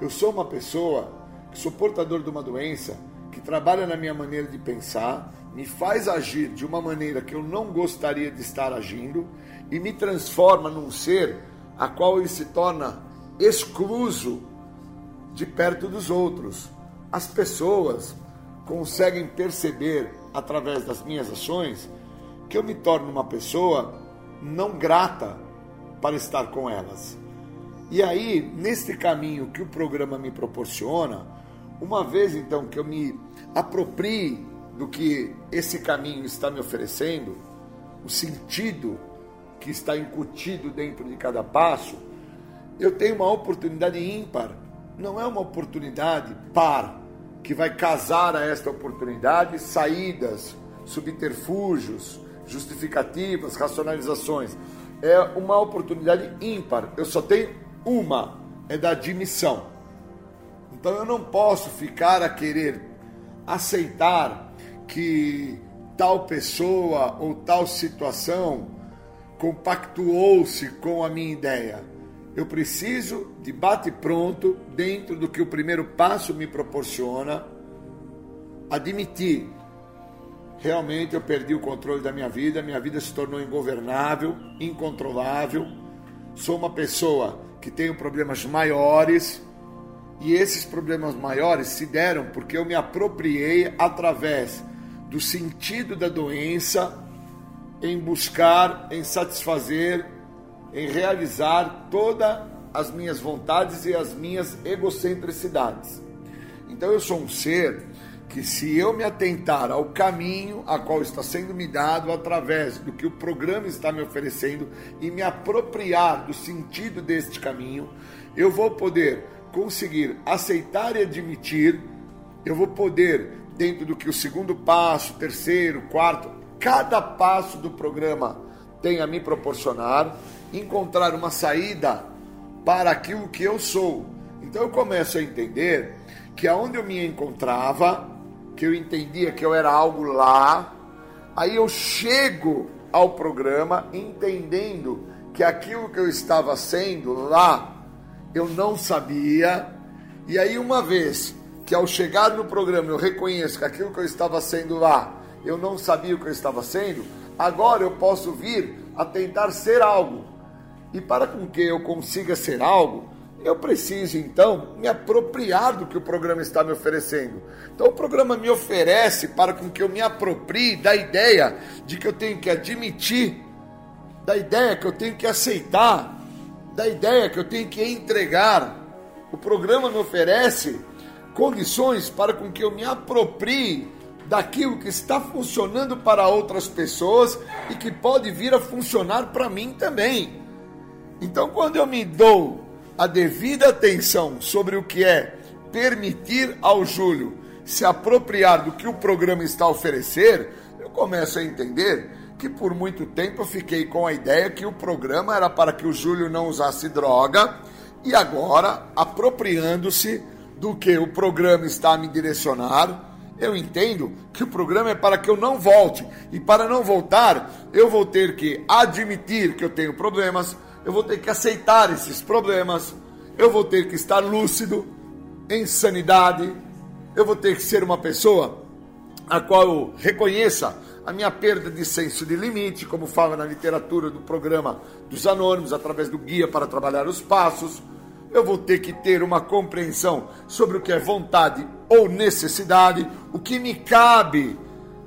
eu sou uma pessoa que sou portador de uma doença que trabalha na minha maneira de pensar, me faz agir de uma maneira que eu não gostaria de estar agindo e me transforma num ser a qual ele se torna excluso de perto dos outros. As pessoas conseguem perceber através das minhas ações que eu me torno uma pessoa não grata para estar com elas. E aí, neste caminho que o programa me proporciona, uma vez então que eu me aproprie do que esse caminho está me oferecendo, o sentido que está incutido dentro de cada passo, eu tenho uma oportunidade ímpar, não é uma oportunidade par, que vai casar a esta oportunidade saídas, subterfúgios, justificativas, racionalizações. É uma oportunidade ímpar. Eu só tenho uma é da admissão. Então eu não posso ficar a querer aceitar que tal pessoa ou tal situação compactuou-se com a minha ideia. Eu preciso de bate pronto, dentro do que o primeiro passo me proporciona, admitir. Realmente eu perdi o controle da minha vida, minha vida se tornou ingovernável, incontrolável. Sou uma pessoa que tenho problemas maiores, e esses problemas maiores se deram porque eu me apropriei através do sentido da doença em buscar, em satisfazer, em realizar todas as minhas vontades e as minhas egocentricidades. Então eu sou um ser que se eu me atentar ao caminho a qual está sendo me dado através do que o programa está me oferecendo e me apropriar do sentido deste caminho, eu vou poder conseguir aceitar e admitir, eu vou poder, dentro do que o segundo passo, terceiro, quarto, cada passo do programa tem a me proporcionar, encontrar uma saída para aquilo que eu sou. Então eu começo a entender que aonde eu me encontrava, que eu entendia que eu era algo lá, aí eu chego ao programa entendendo que aquilo que eu estava sendo lá eu não sabia, e aí uma vez que ao chegar no programa eu reconheço que aquilo que eu estava sendo lá, eu não sabia o que eu estava sendo, agora eu posso vir a tentar ser algo. E para com que eu consiga ser algo, eu preciso então me apropriar do que o programa está me oferecendo. Então o programa me oferece para que eu me aproprie da ideia de que eu tenho que admitir, da ideia que eu tenho que aceitar, da ideia que eu tenho que entregar. O programa me oferece condições para com que eu me aproprie daquilo que está funcionando para outras pessoas e que pode vir a funcionar para mim também. Então, quando eu me dou a devida atenção sobre o que é permitir ao Júlio se apropriar do que o programa está a oferecer, eu começo a entender que por muito tempo eu fiquei com a ideia que o programa era para que o Júlio não usasse droga e agora, apropriando-se do que o programa está a me direcionar, eu entendo que o programa é para que eu não volte. E para não voltar, eu vou ter que admitir que eu tenho problemas, eu vou ter que aceitar esses problemas, eu vou ter que estar lúcido, em sanidade, eu vou ter que ser uma pessoa a qual eu reconheça a minha perda de senso de limite, como fala na literatura do programa dos anônimos, através do guia para trabalhar os passos. Eu vou ter que ter uma compreensão sobre o que é vontade ou necessidade, o que me cabe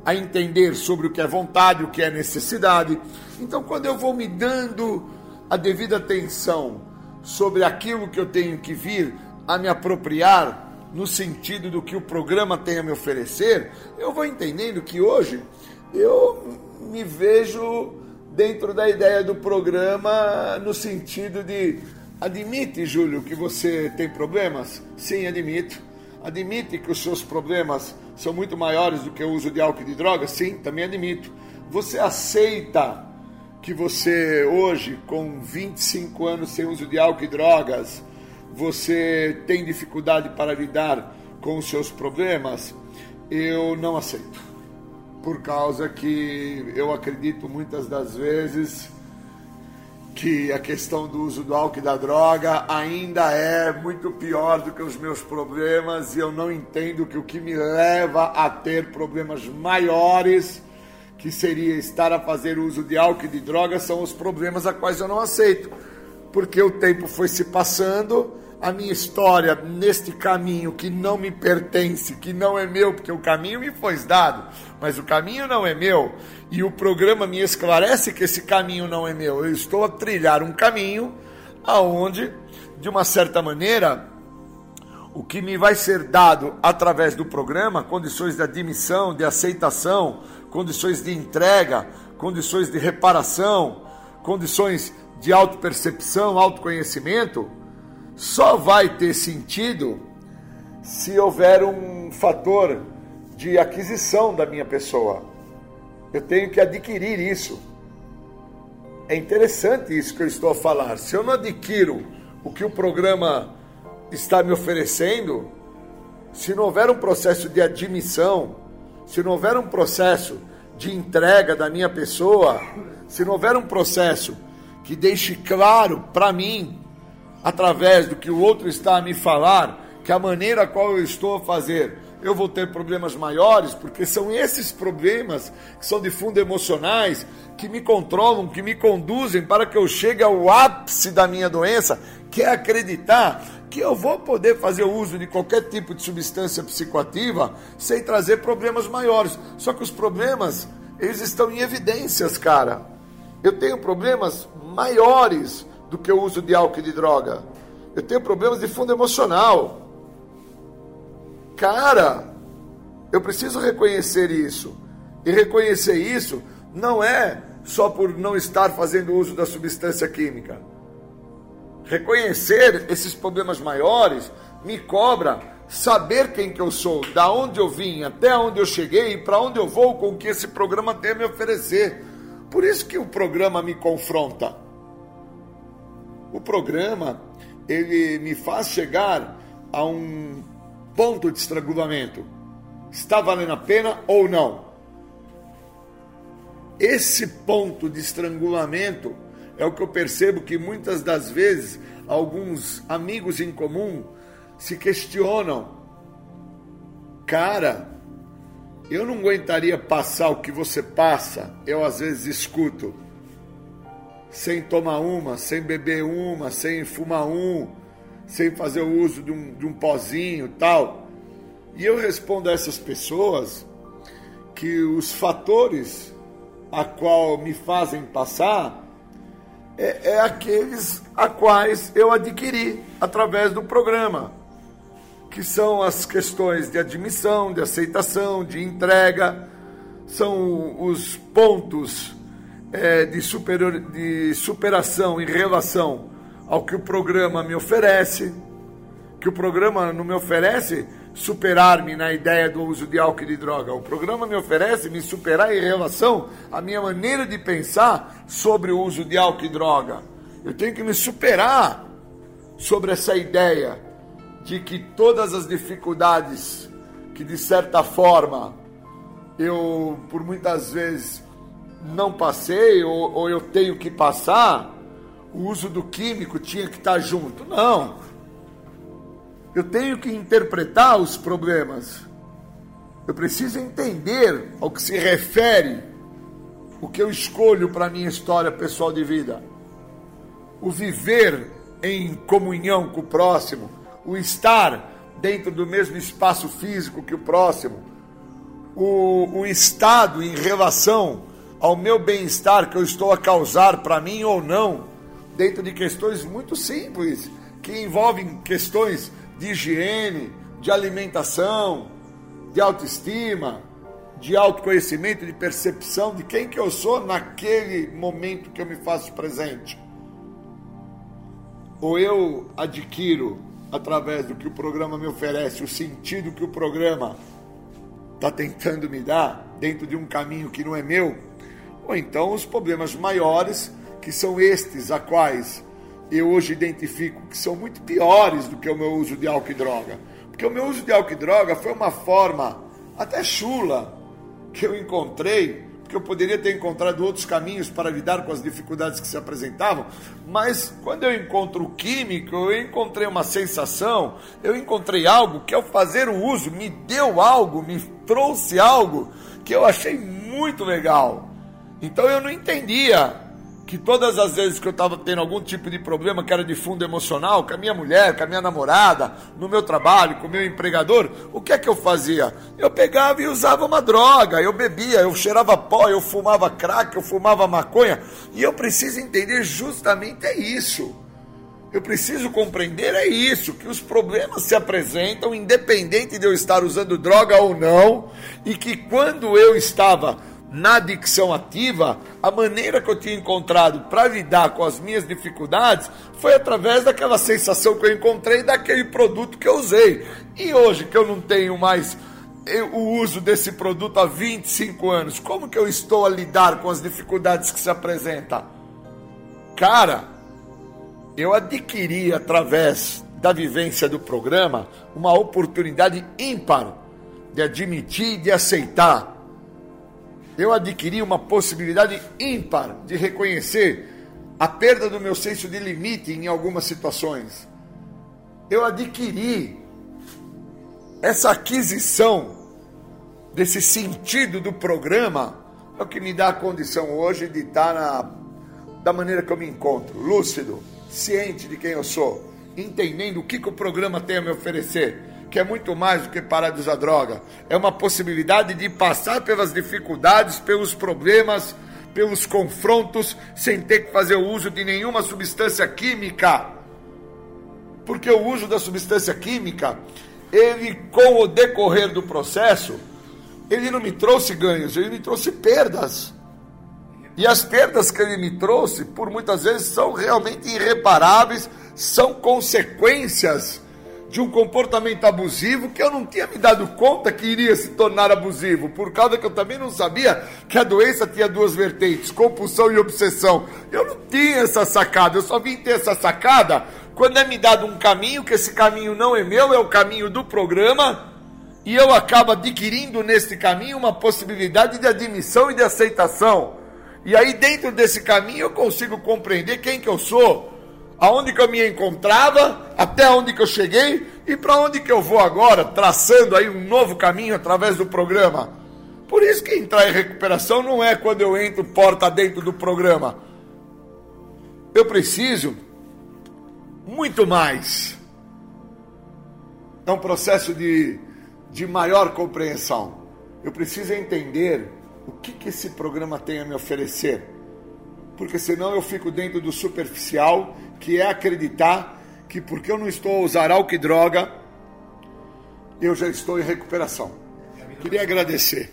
a entender sobre o que é vontade, o que é necessidade. Então, quando eu vou me dando a devida atenção sobre aquilo que eu tenho que vir a me apropriar no sentido do que o programa tem a me oferecer, eu vou entendendo que hoje eu me vejo dentro da ideia do programa no sentido de admite, Júlio, que você tem problemas? Sim, admito. Admite que os seus problemas são muito maiores do que o uso de álcool e de drogas? Sim, também admito. Você aceita que você hoje, com 25 anos sem uso de álcool e drogas, você tem dificuldade para lidar com os seus problemas? Eu não aceito. Por causa que eu acredito muitas das vezes que a questão do uso do álcool e da droga ainda é muito pior do que os meus problemas e eu não entendo que o que me leva a ter problemas maiores que seria estar a fazer uso de álcool e de drogas são os problemas a quais eu não aceito. Porque o tempo foi se passando, a minha história neste caminho que não me pertence, que não é meu, porque o caminho me foi dado, mas o caminho não é meu, e o programa me esclarece que esse caminho não é meu. Eu estou a trilhar um caminho aonde, de uma certa maneira, o que me vai ser dado através do programa, condições de admissão, de aceitação, condições de entrega, condições de reparação, condições de autopercepção, autoconhecimento, só vai ter sentido se houver um fator de aquisição da minha pessoa. Eu tenho que adquirir isso. É interessante isso que eu estou a falar. Se eu não adquiro o que o programa está me oferecendo, se não houver um processo de admissão, se não houver um processo de entrega da minha pessoa, se não houver um processo que deixe claro para mim, através do que o outro está a me falar, que a maneira a qual eu estou a fazer, eu vou ter problemas maiores, porque são esses problemas que são de fundo emocionais, que me controlam, que me conduzem para que eu chegue ao ápice da minha doença, que é acreditar que eu vou poder fazer uso de qualquer tipo de substância psicoativa sem trazer problemas maiores. Só que os problemas eles estão em evidências, cara. Eu tenho problemas maiores do que o uso de álcool e de droga. Eu tenho problemas de fundo emocional. Cara, eu preciso reconhecer isso. E reconhecer isso não é só por não estar fazendo uso da substância química. Reconhecer esses problemas maiores me cobra saber quem que eu sou, da onde eu vim, até onde eu cheguei e para onde eu vou com o que esse programa tem a me oferecer. Por isso que o programa me confronta. O programa ele me faz chegar a um ponto de estrangulamento. Está valendo a pena ou não? Esse ponto de estrangulamento é o que eu percebo que muitas das vezes alguns amigos em comum se questionam. Cara, eu não aguentaria passar o que você passa, eu às vezes escuto, sem tomar uma, sem beber uma, sem fumar um, sem fazer o uso de um, de um pozinho tal. E eu respondo a essas pessoas que os fatores a qual me fazem passar é, é aqueles a quais eu adquiri através do programa, que são as questões de admissão, de aceitação, de entrega, são os pontos é, de, superior, de superação em relação ao que o programa me oferece, que o programa não me oferece superar-me na ideia do uso de álcool e de droga. O programa me oferece me superar em relação à minha maneira de pensar sobre o uso de álcool e droga. Eu tenho que me superar sobre essa ideia de que todas as dificuldades que de certa forma eu por muitas vezes não passei ou, ou eu tenho que passar, o uso do químico tinha que estar junto. Não. Eu tenho que interpretar os problemas. Eu preciso entender ao que se refere o que eu escolho para a minha história pessoal de vida. O viver em comunhão com o próximo, o estar dentro do mesmo espaço físico que o próximo, o, o estado em relação ao meu bem-estar que eu estou a causar para mim ou não, dentro de questões muito simples, que envolvem questões de higiene, de alimentação, de autoestima, de autoconhecimento, de percepção de quem que eu sou naquele momento que eu me faço presente. Ou eu adquiro, através do que o programa me oferece, o sentido que o programa está tentando me dar, dentro de um caminho que não é meu, ou então os problemas maiores, que são estes a quais eu hoje identifico que são muito piores do que o meu uso de álcool e droga. Porque o meu uso de álcool e droga foi uma forma até chula que eu encontrei, porque eu poderia ter encontrado outros caminhos para lidar com as dificuldades que se apresentavam, mas quando eu encontro o químico, eu encontrei uma sensação, eu encontrei algo que ao fazer o uso me deu algo, me trouxe algo que eu achei muito legal. Então eu não entendia que todas as vezes que eu estava tendo algum tipo de problema que era de fundo emocional, com a minha mulher, com a minha namorada, no meu trabalho, com o meu empregador, o que é que eu fazia? Eu pegava e usava uma droga, eu bebia, eu cheirava pó, eu fumava crack, eu fumava maconha, e eu preciso entender justamente é isso. Eu preciso compreender é isso, que os problemas se apresentam independente de eu estar usando droga ou não, e que quando eu estava na adicção ativa, a maneira que eu tinha encontrado para lidar com as minhas dificuldades foi através daquela sensação que eu encontrei daquele produto que eu usei. E hoje que eu não tenho mais o uso desse produto há 25 anos, como que eu estou a lidar com as dificuldades que se apresentam? Cara, eu adquiri através da vivência do programa uma oportunidade ímpar de admitir e de aceitar eu adquiri uma possibilidade ímpar de reconhecer a perda do meu senso de limite em algumas situações. Eu adquiri essa aquisição desse sentido do programa é o que me dá a condição hoje de estar na, da maneira que eu me encontro, lúcido, ciente de quem eu sou, entendendo o que, que o programa tem a me oferecer, que é muito mais do que parar de usar droga. É uma possibilidade de passar pelas dificuldades, pelos problemas, pelos confrontos, sem ter que fazer o uso de nenhuma substância química. Porque o uso da substância química, ele, com o decorrer do processo, ele não me trouxe ganhos, ele me trouxe perdas. E as perdas que ele me trouxe, por muitas vezes, são realmente irreparáveis, são consequências de um comportamento abusivo que eu não tinha me dado conta que iria se tornar abusivo, por causa que eu também não sabia que a doença tinha duas vertentes, compulsão e obsessão. Eu não tinha essa sacada, eu só vim ter essa sacada quando é me dado um caminho, que esse caminho não é meu, é o caminho do programa, e eu acabo adquirindo nesse caminho uma possibilidade de admissão e de aceitação. E aí dentro desse caminho eu consigo compreender quem que eu sou, aonde que eu me encontrava, até onde que eu cheguei e para onde que eu vou agora, traçando aí um novo caminho através do programa. Por isso que entrar em recuperação não é quando eu entro porta dentro do programa. Eu preciso muito mais. É um processo de, de maior compreensão. Eu preciso entender o que, que esse programa tem a me oferecer. Porque senão eu fico dentro do superficial que é acreditar que porque eu não estou a usar álcool e droga, eu já estou em recuperação. Queria agradecer.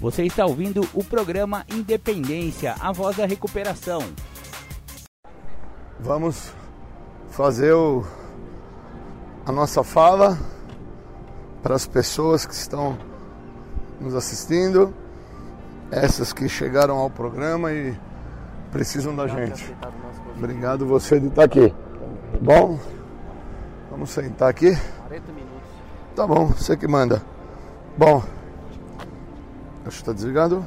Você está ouvindo o programa Independência, a voz da recuperação. Vamos fazer o, a nossa fala para as pessoas que estão nos assistindo essas que chegaram ao programa e precisam da gente. Obrigado você de estar aqui. Bom, vamos sentar aqui. 40 minutos. Tá bom, você que manda. Bom, acho que está desligado.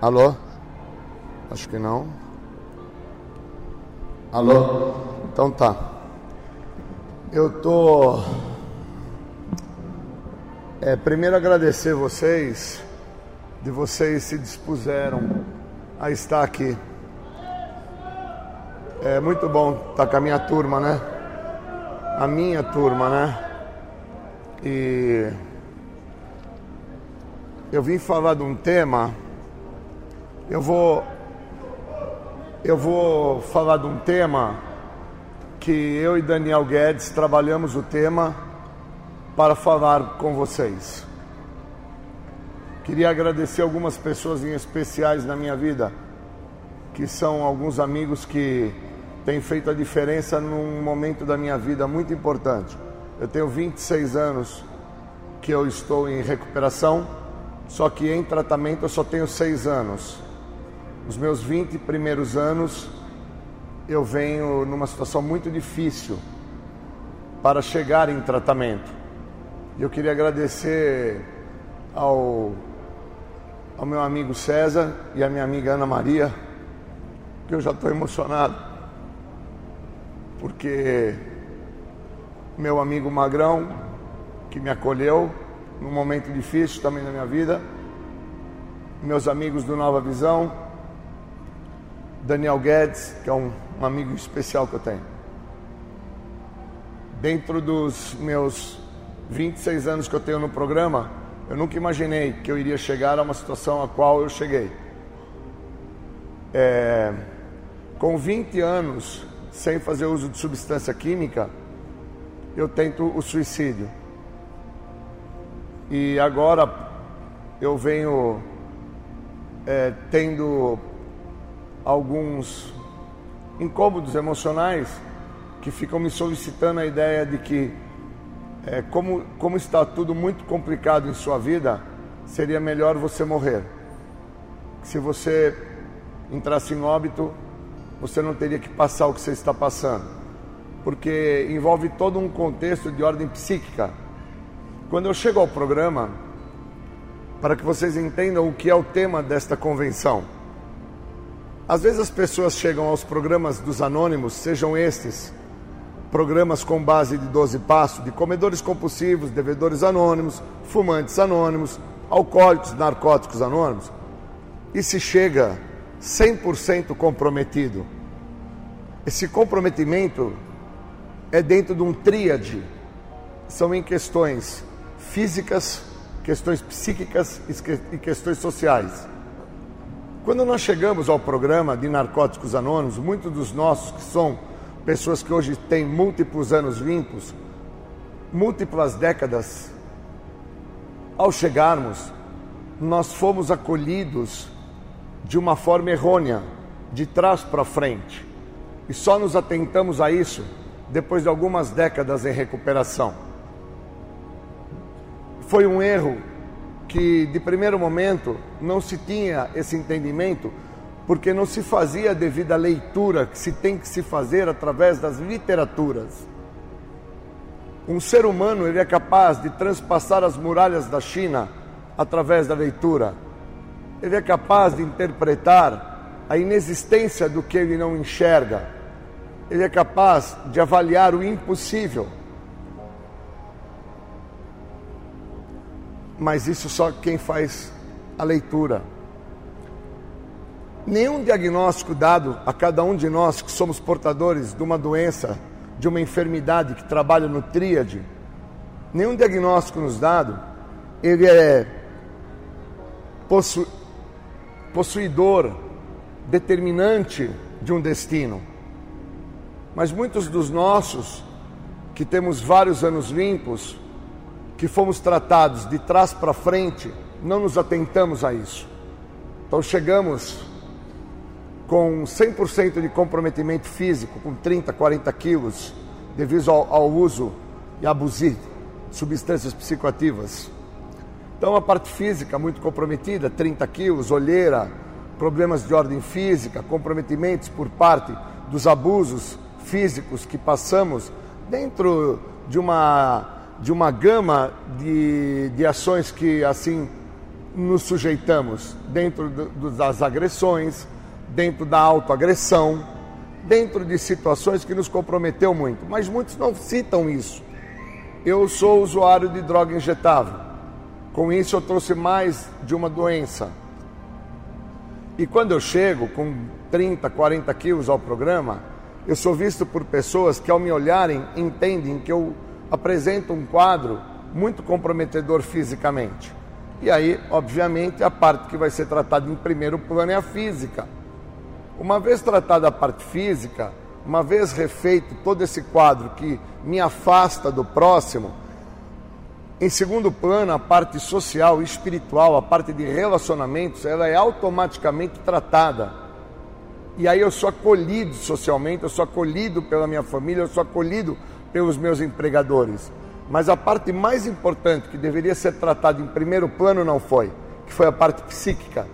Alô? Acho que não. Alô? Então tá. Eu tô. É, primeiro agradecer vocês de vocês se dispuseram a estar aqui. É muito bom estar com a minha turma, né? A minha turma, né? E eu vim falar de um tema. Eu vou eu vou falar de um tema que eu e Daniel Guedes trabalhamos o tema para falar com vocês. Queria agradecer algumas pessoas em especiais na minha vida, que são alguns amigos que têm feito a diferença num momento da minha vida muito importante. Eu tenho 26 anos que eu estou em recuperação, só que em tratamento eu só tenho 6 anos. Os meus 20 primeiros anos eu venho numa situação muito difícil para chegar em tratamento. Eu queria agradecer ao ao meu amigo César e à minha amiga Ana Maria, que eu já estou emocionado, porque meu amigo Magrão, que me acolheu num momento difícil também na minha vida, meus amigos do Nova Visão, Daniel Guedes, que é um, um amigo especial que eu tenho. Dentro dos meus 26 anos que eu tenho no programa, eu nunca imaginei que eu iria chegar a uma situação a qual eu cheguei. É, com 20 anos, sem fazer uso de substância química, eu tento o suicídio. E agora eu venho é, tendo alguns incômodos emocionais que ficam me solicitando a ideia de que é, como, como está tudo muito complicado em sua vida, seria melhor você morrer. Se você entrasse em óbito, você não teria que passar o que você está passando, porque envolve todo um contexto de ordem psíquica. Quando eu chego ao programa, para que vocês entendam o que é o tema desta convenção. Às vezes as pessoas chegam aos programas dos anônimos, sejam estes, programas com base de 12 passos de comedores compulsivos, devedores anônimos, fumantes anônimos, alcoólicos, narcóticos anônimos, e se chega 100% comprometido. Esse comprometimento é dentro de um tríade. São em questões físicas, questões psíquicas e questões sociais. Quando nós chegamos ao programa de Narcóticos Anônimos, muitos dos nossos que são pessoas que hoje têm múltiplos anos limpos, múltiplas décadas, ao chegarmos, nós fomos acolhidos de uma forma errônea, de trás para frente. E só nos atentamos a isso depois de algumas décadas em recuperação. Foi um erro que de primeiro momento não se tinha esse entendimento, porque não se fazia a devida leitura que se tem que se fazer através das literaturas. Um ser humano ele é capaz de transpassar as muralhas da China através da leitura. Ele é capaz de interpretar a inexistência do que ele não enxerga. Ele é capaz de avaliar o impossível mas isso só quem faz a leitura. Nenhum diagnóstico dado a cada um de nós que somos portadores de uma doença, de uma enfermidade que trabalha no tríade, nenhum diagnóstico nos dado, ele é possu possuidor, determinante de um destino. Mas muitos dos nossos, que temos vários anos limpos, que fomos tratados de trás para frente, não nos atentamos a isso. Então chegamos com 100% de comprometimento físico, com 30, 40 quilos, devido ao, ao uso e abuso de substâncias psicoativas. Então a parte física muito comprometida, 30 quilos, olheira, problemas de ordem física, comprometimentos por parte dos abusos físicos que passamos dentro de uma de uma gama de, de ações que assim nos sujeitamos dentro do, das agressões, dentro da autoagressão, dentro de situações que nos comprometeu muito. Mas muitos não citam isso. Eu sou usuário de droga injetável. Com isso eu trouxe mais de uma doença. E quando eu chego com 30, 40 quilos ao programa, eu sou visto por pessoas que ao me olharem entendem que eu apresenta um quadro muito comprometedor fisicamente. E aí, obviamente, a parte que vai ser tratada em primeiro plano é a física. Uma vez tratada a parte física, uma vez refeito todo esse quadro que me afasta do próximo, em segundo plano, a parte social espiritual, a parte de relacionamentos, ela é automaticamente tratada. E aí eu sou acolhido socialmente, eu sou acolhido pela minha família, eu sou acolhido pelos meus empregadores. Mas a parte mais importante que deveria ser tratada em primeiro plano não foi, que foi a parte psíquica.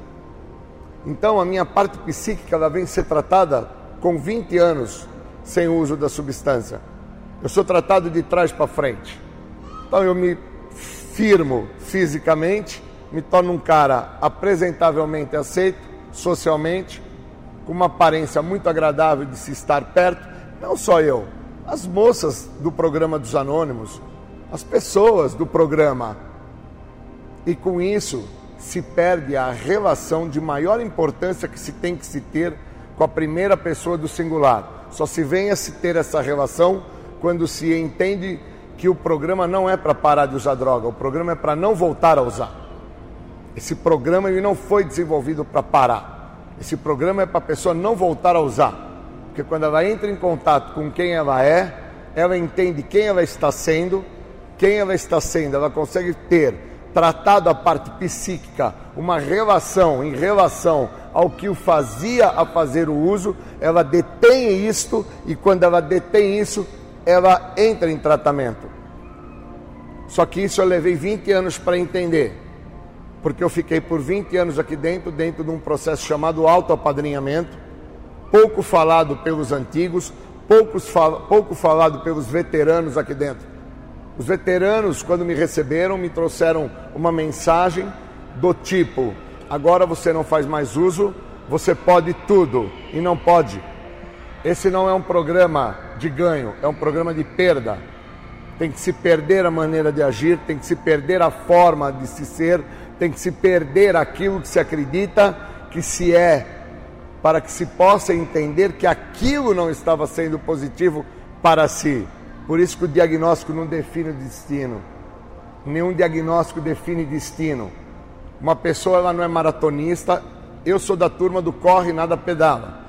Então a minha parte psíquica ela vem ser tratada com 20 anos sem uso da substância. Eu sou tratado de trás para frente. Então eu me firmo fisicamente, me torno um cara apresentavelmente aceito socialmente, com uma aparência muito agradável de se estar perto, não só eu, as moças do programa dos Anônimos, as pessoas do programa. E com isso se perde a relação de maior importância que se tem que se ter com a primeira pessoa do singular. Só se vem a se ter essa relação quando se entende que o programa não é para parar de usar droga, o programa é para não voltar a usar. Esse programa ele não foi desenvolvido para parar. Esse programa é para a pessoa não voltar a usar. Porque quando ela entra em contato com quem ela é, ela entende quem ela está sendo, quem ela está sendo, ela consegue ter tratado a parte psíquica, uma relação em relação ao que o fazia a fazer o uso, ela detém isto e quando ela detém isso, ela entra em tratamento. Só que isso eu levei 20 anos para entender, porque eu fiquei por 20 anos aqui dentro, dentro de um processo chamado autoapadrinhamento, pouco falado pelos antigos, poucos pouco falado pelos veteranos aqui dentro. Os veteranos, quando me receberam, me trouxeram uma mensagem do tipo: agora você não faz mais uso, você pode tudo e não pode. Esse não é um programa de ganho, é um programa de perda. Tem que se perder a maneira de agir, tem que se perder a forma de se ser, tem que se perder aquilo que se acredita que se é para que se possa entender que aquilo não estava sendo positivo para si. Por isso que o diagnóstico não define o destino. Nenhum diagnóstico define destino. Uma pessoa ela não é maratonista. Eu sou da turma do corre nada pedala.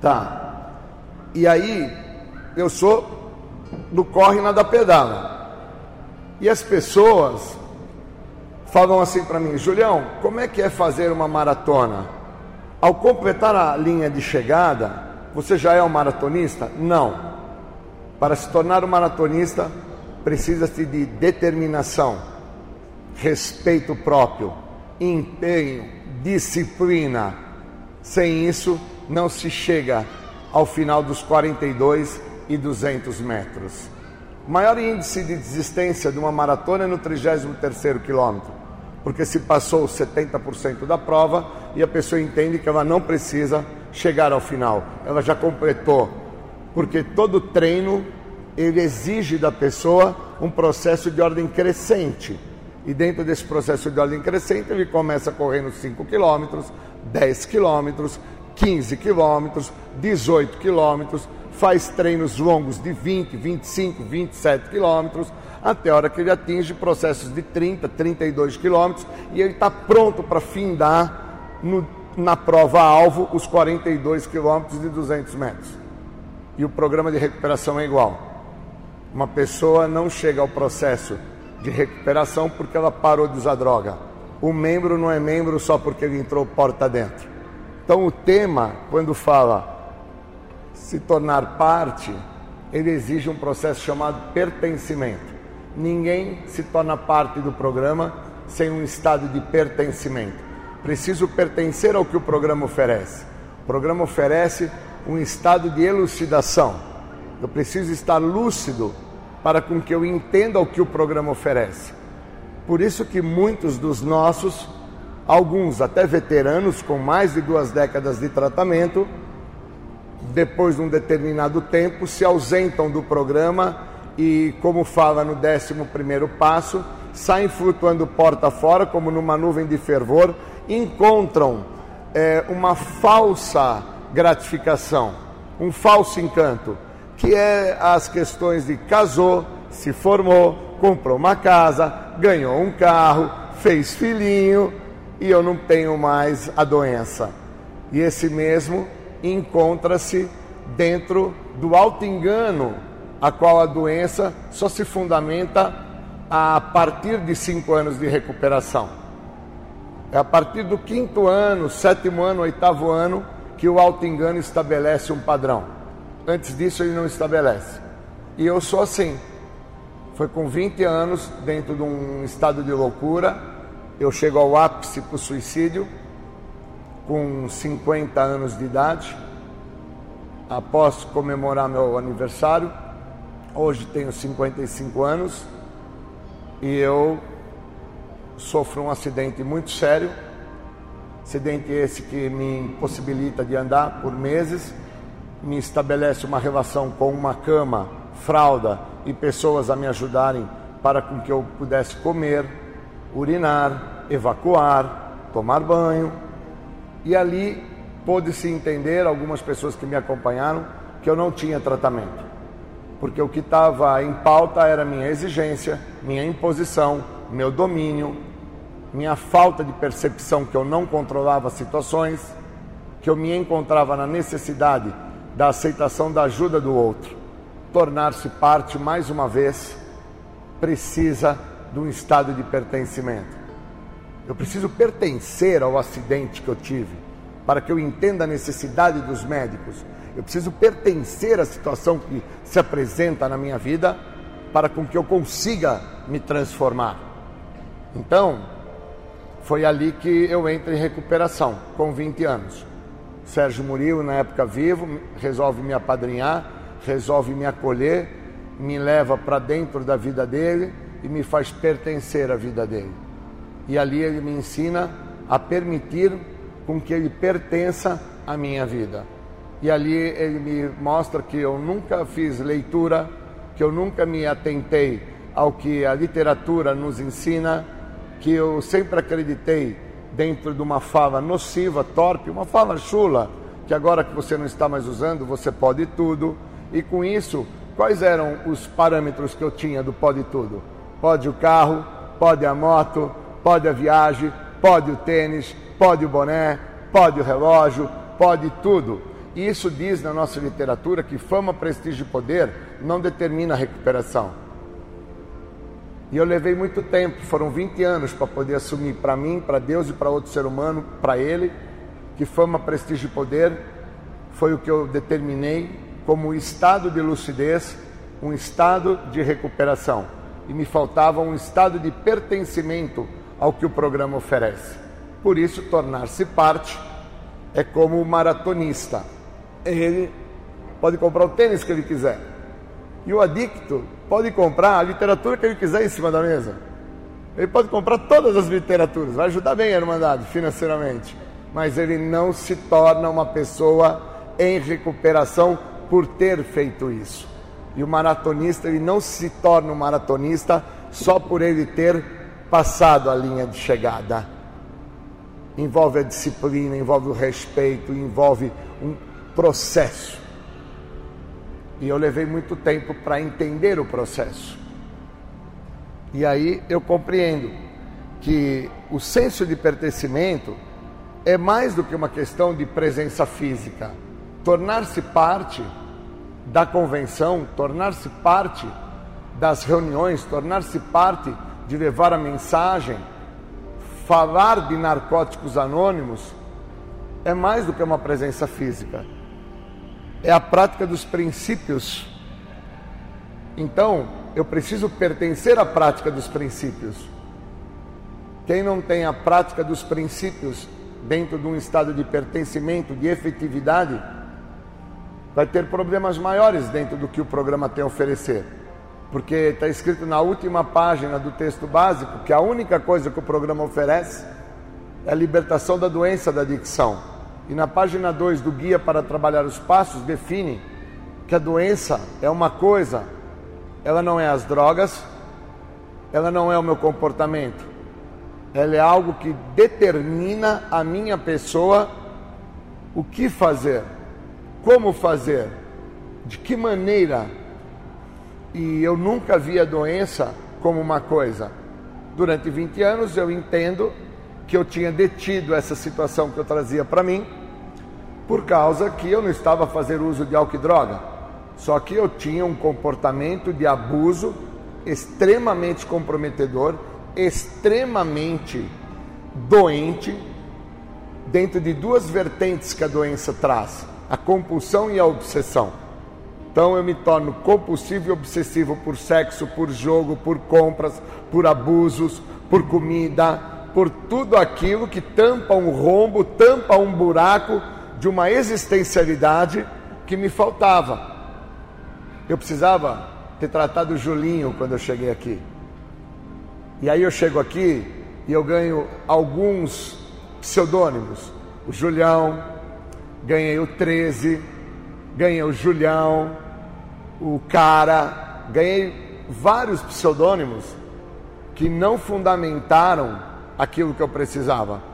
Tá. E aí eu sou do corre nada pedala. E as pessoas falam assim para mim, Julião, como é que é fazer uma maratona? Ao completar a linha de chegada, você já é um maratonista? Não. Para se tornar um maratonista, precisa-se de determinação, respeito próprio, empenho, disciplina. Sem isso, não se chega ao final dos 42 e 200 metros. O maior índice de desistência de uma maratona é no 33º quilômetro porque se passou 70% da prova e a pessoa entende que ela não precisa chegar ao final, ela já completou, porque todo treino ele exige da pessoa um processo de ordem crescente. E dentro desse processo de ordem crescente, ele começa correndo 5 quilômetros, 10 quilômetros, 15 quilômetros, 18 quilômetros, faz treinos longos de 20, 25, 27 quilômetros, até a hora que ele atinge processos de 30, 32 quilômetros e ele está pronto para findar no, na prova-alvo os 42 quilômetros de 200 metros. E o programa de recuperação é igual. Uma pessoa não chega ao processo de recuperação porque ela parou de usar droga. O membro não é membro só porque ele entrou porta dentro. Então o tema, quando fala se tornar parte, ele exige um processo chamado pertencimento. Ninguém se torna parte do programa sem um estado de pertencimento. Preciso pertencer ao que o programa oferece. O programa oferece um estado de elucidação. Eu preciso estar lúcido para com que eu entenda o que o programa oferece. Por isso que muitos dos nossos, alguns até veteranos com mais de duas décadas de tratamento, depois de um determinado tempo, se ausentam do programa e, como fala no 11 passo, saem flutuando porta fora, como numa nuvem de fervor, encontram é, uma falsa gratificação, um falso encanto, que é as questões de casou, se formou, comprou uma casa, ganhou um carro, fez filhinho e eu não tenho mais a doença. E esse mesmo encontra-se dentro do alto engano a qual a doença só se fundamenta a partir de cinco anos de recuperação. É a partir do quinto ano, sétimo ano, oitavo ano que o auto-engano estabelece um padrão. Antes disso, ele não estabelece. E eu sou assim. Foi com 20 anos, dentro de um estado de loucura, eu chego ao ápice para o suicídio, com 50 anos de idade, após comemorar meu aniversário Hoje tenho 55 anos e eu sofro um acidente muito sério. Acidente esse que me impossibilita de andar por meses, me estabelece uma relação com uma cama, fralda e pessoas a me ajudarem para com que eu pudesse comer, urinar, evacuar, tomar banho. E ali pôde-se entender, algumas pessoas que me acompanharam, que eu não tinha tratamento porque o que estava em pauta era minha exigência, minha imposição, meu domínio, minha falta de percepção que eu não controlava situações, que eu me encontrava na necessidade da aceitação da ajuda do outro. Tornar-se parte, mais uma vez, precisa de um estado de pertencimento. Eu preciso pertencer ao acidente que eu tive, para que eu entenda a necessidade dos médicos, eu preciso pertencer à situação que se apresenta na minha vida para com que eu consiga me transformar. Então, foi ali que eu entro em recuperação, com 20 anos. Sérgio Murilo, na época vivo, resolve me apadrinhar, resolve me acolher, me leva para dentro da vida dele e me faz pertencer à vida dele. E ali ele me ensina a permitir com que ele pertença à minha vida. E ali ele me mostra que eu nunca fiz leitura, que eu nunca me atentei ao que a literatura nos ensina, que eu sempre acreditei dentro de uma fala nociva, torpe, uma fala chula, que agora que você não está mais usando, você pode tudo. E com isso, quais eram os parâmetros que eu tinha do pode tudo? Pode o carro, pode a moto, pode a viagem, pode o tênis, pode o boné, pode o relógio, pode tudo. E isso diz na nossa literatura que fama, prestígio e poder não determina a recuperação. E eu levei muito tempo, foram 20 anos para poder assumir para mim, para Deus e para outro ser humano, para Ele, que fama, prestígio e poder foi o que eu determinei como estado de lucidez, um estado de recuperação. E me faltava um estado de pertencimento ao que o programa oferece. Por isso, tornar-se parte é como o maratonista. Ele pode comprar o tênis que ele quiser. E o adicto pode comprar a literatura que ele quiser em cima da mesa. Ele pode comprar todas as literaturas, vai ajudar bem a Irmandade financeiramente. Mas ele não se torna uma pessoa em recuperação por ter feito isso. E o maratonista, ele não se torna um maratonista só por ele ter passado a linha de chegada. Envolve a disciplina, envolve o respeito, envolve um processo. E eu levei muito tempo para entender o processo. E aí eu compreendo que o senso de pertencimento é mais do que uma questão de presença física. Tornar-se parte da convenção, tornar-se parte das reuniões, tornar-se parte de levar a mensagem, falar de narcóticos anônimos, é mais do que uma presença física. É a prática dos princípios. Então, eu preciso pertencer à prática dos princípios. Quem não tem a prática dos princípios dentro de um estado de pertencimento, de efetividade, vai ter problemas maiores dentro do que o programa tem a oferecer. Porque está escrito na última página do texto básico que a única coisa que o programa oferece é a libertação da doença da adicção. E na página 2 do Guia para Trabalhar os Passos define que a doença é uma coisa, ela não é as drogas, ela não é o meu comportamento, ela é algo que determina a minha pessoa o que fazer como fazer, de que maneira. E eu nunca vi a doença como uma coisa. Durante 20 anos eu entendo que eu tinha detido essa situação que eu trazia para mim, por causa que eu não estava fazendo uso de álcool e droga. Só que eu tinha um comportamento de abuso extremamente comprometedor, extremamente doente, dentro de duas vertentes que a doença traz a compulsão e a obsessão. Então eu me torno compulsivo e obsessivo por sexo, por jogo, por compras, por abusos, por comida, por tudo aquilo que tampa um rombo, tampa um buraco de uma existencialidade que me faltava. Eu precisava ter tratado o Julinho quando eu cheguei aqui. E aí eu chego aqui e eu ganho alguns pseudônimos. O Julião, ganhei o 13, ganhei o Julião, o Cara, ganhei vários pseudônimos que não fundamentaram aquilo que eu precisava.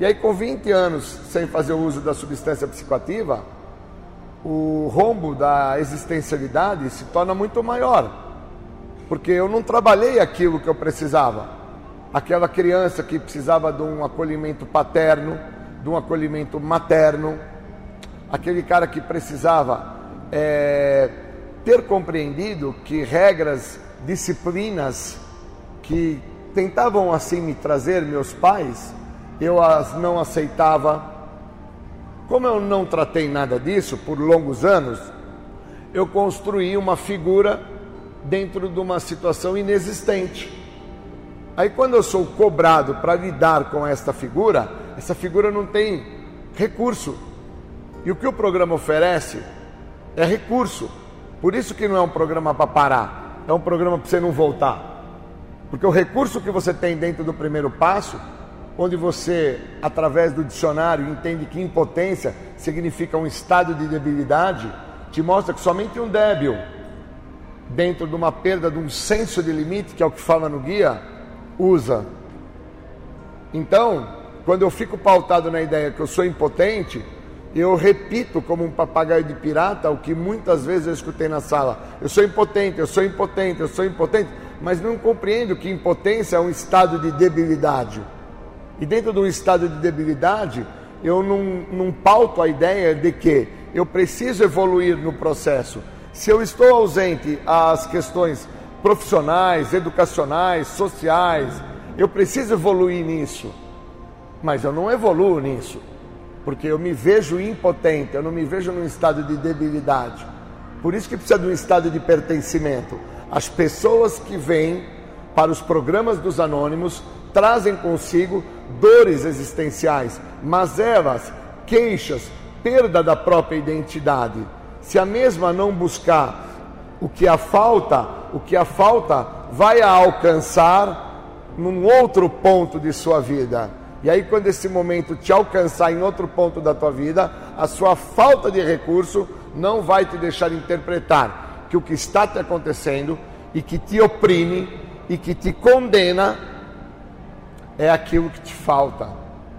E aí, com 20 anos sem fazer uso da substância psicoativa, o rombo da existencialidade se torna muito maior, porque eu não trabalhei aquilo que eu precisava. Aquela criança que precisava de um acolhimento paterno, de um acolhimento materno, aquele cara que precisava é, ter compreendido que regras, disciplinas que tentavam assim me trazer meus pais, eu as não aceitava. Como eu não tratei nada disso por longos anos, eu construí uma figura dentro de uma situação inexistente. Aí, quando eu sou cobrado para lidar com esta figura, essa figura não tem recurso. E o que o programa oferece é recurso. Por isso que não é um programa para parar, é um programa para você não voltar. Porque o recurso que você tem dentro do primeiro passo, onde você, através do dicionário, entende que impotência significa um estado de debilidade, te mostra que somente um débil, dentro de uma perda de um senso de limite, que é o que fala no guia, usa. Então, quando eu fico pautado na ideia que eu sou impotente, eu repito como um papagaio de pirata o que muitas vezes eu escutei na sala. Eu sou impotente, eu sou impotente, eu sou impotente, mas não compreendo que impotência é um estado de debilidade. E dentro de um estado de debilidade, eu não, não pauto a ideia de que eu preciso evoluir no processo. Se eu estou ausente às questões profissionais, educacionais, sociais, eu preciso evoluir nisso. Mas eu não evoluo nisso, porque eu me vejo impotente, eu não me vejo num estado de debilidade. Por isso que precisa de um estado de pertencimento. As pessoas que vêm para os programas dos anônimos trazem consigo dores existenciais, mazelas, queixas, perda da própria identidade. Se a mesma não buscar o que a falta, o que a falta vai a alcançar num outro ponto de sua vida. E aí, quando esse momento te alcançar em outro ponto da tua vida, a sua falta de recurso não vai te deixar interpretar que o que está te acontecendo e que te oprime e que te condena é aquilo que te falta,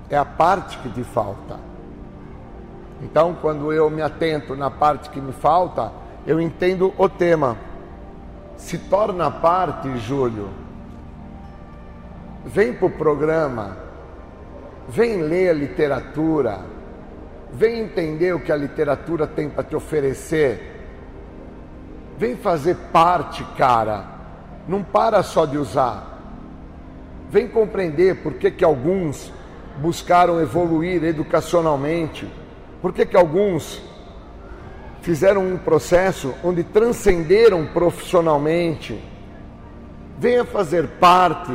é a parte que te falta. Então, quando eu me atento na parte que me falta, eu entendo o tema. Se torna parte, Júlio. Vem para o programa, vem ler a literatura, vem entender o que a literatura tem para te oferecer. Vem fazer parte, cara. Não para só de usar. Vem compreender por que, que alguns buscaram evoluir educacionalmente, por que, que alguns fizeram um processo onde transcenderam profissionalmente. Venha fazer parte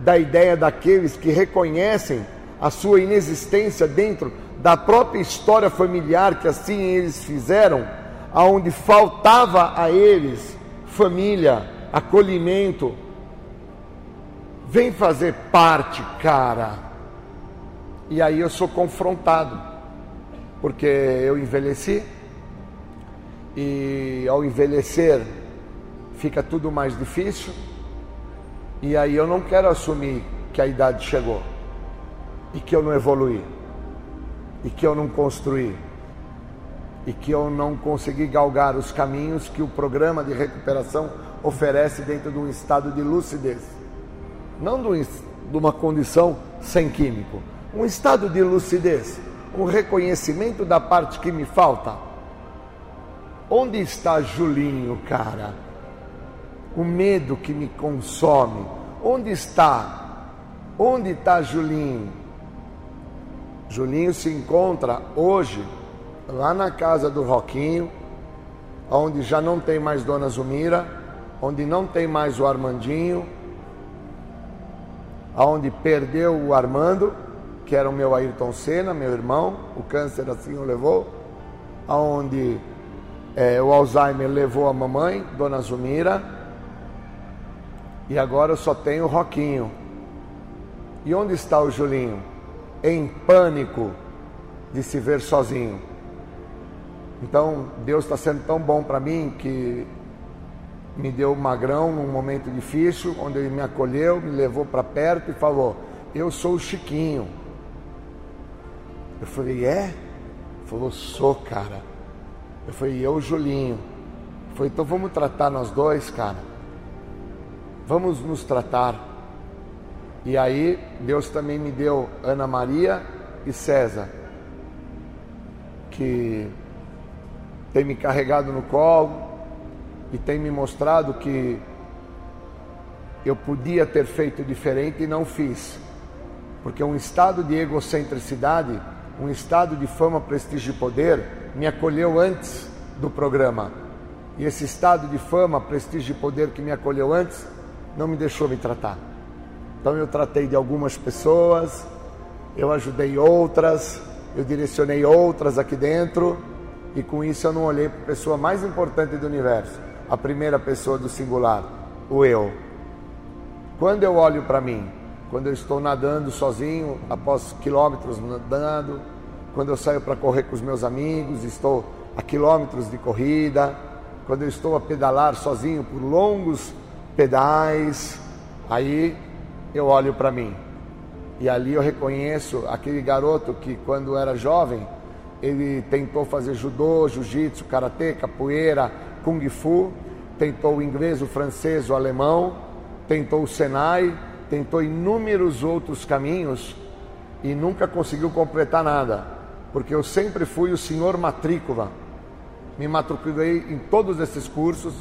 da ideia daqueles que reconhecem a sua inexistência dentro da própria história familiar que assim eles fizeram, aonde faltava a eles família, acolhimento. Vem fazer parte, cara. E aí eu sou confrontado, porque eu envelheci e ao envelhecer fica tudo mais difícil. E aí eu não quero assumir que a idade chegou e que eu não evoluí e que eu não construí e que eu não consegui galgar os caminhos que o programa de recuperação oferece dentro de um estado de lucidez. Não de uma condição sem químico, um estado de lucidez, um reconhecimento da parte que me falta. Onde está Julinho, cara? O medo que me consome. Onde está? Onde está Julinho? Julinho se encontra hoje lá na casa do Roquinho, onde já não tem mais Dona Zumira, onde não tem mais o Armandinho, onde perdeu o Armando, que era o meu Ayrton Senna, meu irmão, o câncer assim o levou, aonde é, o Alzheimer levou a mamãe, Dona Zumira, e agora eu só tenho o Roquinho. E onde está o Julinho? Em pânico de se ver sozinho. Então Deus está sendo tão bom para mim que me deu magrão num momento difícil, onde ele me acolheu, me levou para perto e falou: Eu sou o Chiquinho. Eu falei: É? Ele falou: Sou, cara. Eu falei: Eu, Julinho. Ele falou: Então vamos tratar nós dois, cara. Vamos nos tratar. E aí, Deus também me deu Ana Maria e César, que tem me carregado no colo, e tem me mostrado que eu podia ter feito diferente e não fiz. Porque um estado de egocentricidade, um estado de fama, prestígio e poder me acolheu antes do programa. E esse estado de fama, prestígio e poder que me acolheu antes não me deixou me tratar. Então eu tratei de algumas pessoas, eu ajudei outras, eu direcionei outras aqui dentro, e com isso eu não olhei para a pessoa mais importante do universo, a primeira pessoa do singular, o eu. Quando eu olho para mim, quando eu estou nadando sozinho, após quilômetros nadando, quando eu saio para correr com os meus amigos, estou a quilômetros de corrida, quando eu estou a pedalar sozinho por longos pedais, aí eu olho para mim. E ali eu reconheço aquele garoto que, quando era jovem, ele tentou fazer judô, jiu-jitsu, karatê, capoeira, kung fu, tentou o inglês, o francês, o alemão, tentou o Senai, tentou inúmeros outros caminhos e nunca conseguiu completar nada, porque eu sempre fui o senhor matrícula. Me matriculei em todos esses cursos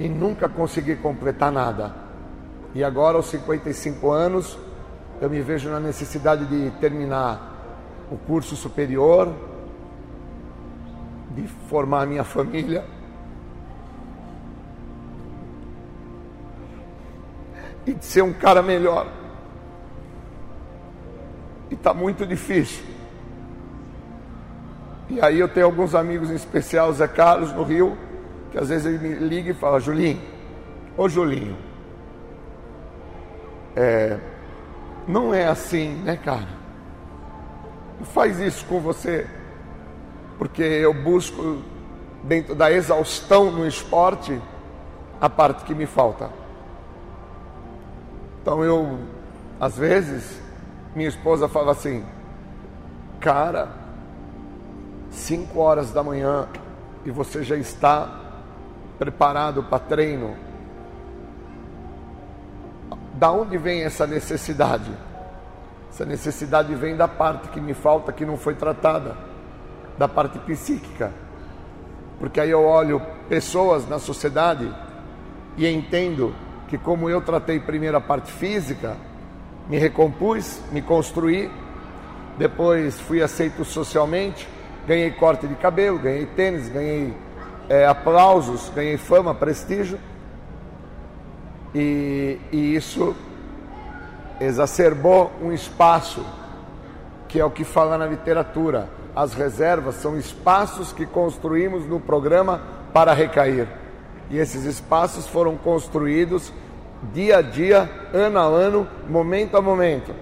e nunca consegui completar nada. E agora, aos 55 anos, eu me vejo na necessidade de terminar o curso superior, de formar minha família. E de ser um cara melhor. E está muito difícil. E aí eu tenho alguns amigos, em especial o Zé Carlos, no Rio, que às vezes ele me liga e fala, Julinho, ô Julinho, é, não é assim, né, cara? Não faz isso com você, porque eu busco, dentro da exaustão no esporte, a parte que me falta. Então eu, às vezes, minha esposa fala assim, cara, 5 horas da manhã e você já está preparado para treino. Da onde vem essa necessidade? Essa necessidade vem da parte que me falta, que não foi tratada, da parte psíquica. Porque aí eu olho pessoas na sociedade e entendo que, como eu tratei primeiro a parte física, me recompus, me construí, depois fui aceito socialmente, ganhei corte de cabelo, ganhei tênis, ganhei é, aplausos, ganhei fama, prestígio, e, e isso exacerbou um espaço, que é o que fala na literatura. As reservas são espaços que construímos no programa para recair. E esses espaços foram construídos dia a dia, ano a ano, momento a momento.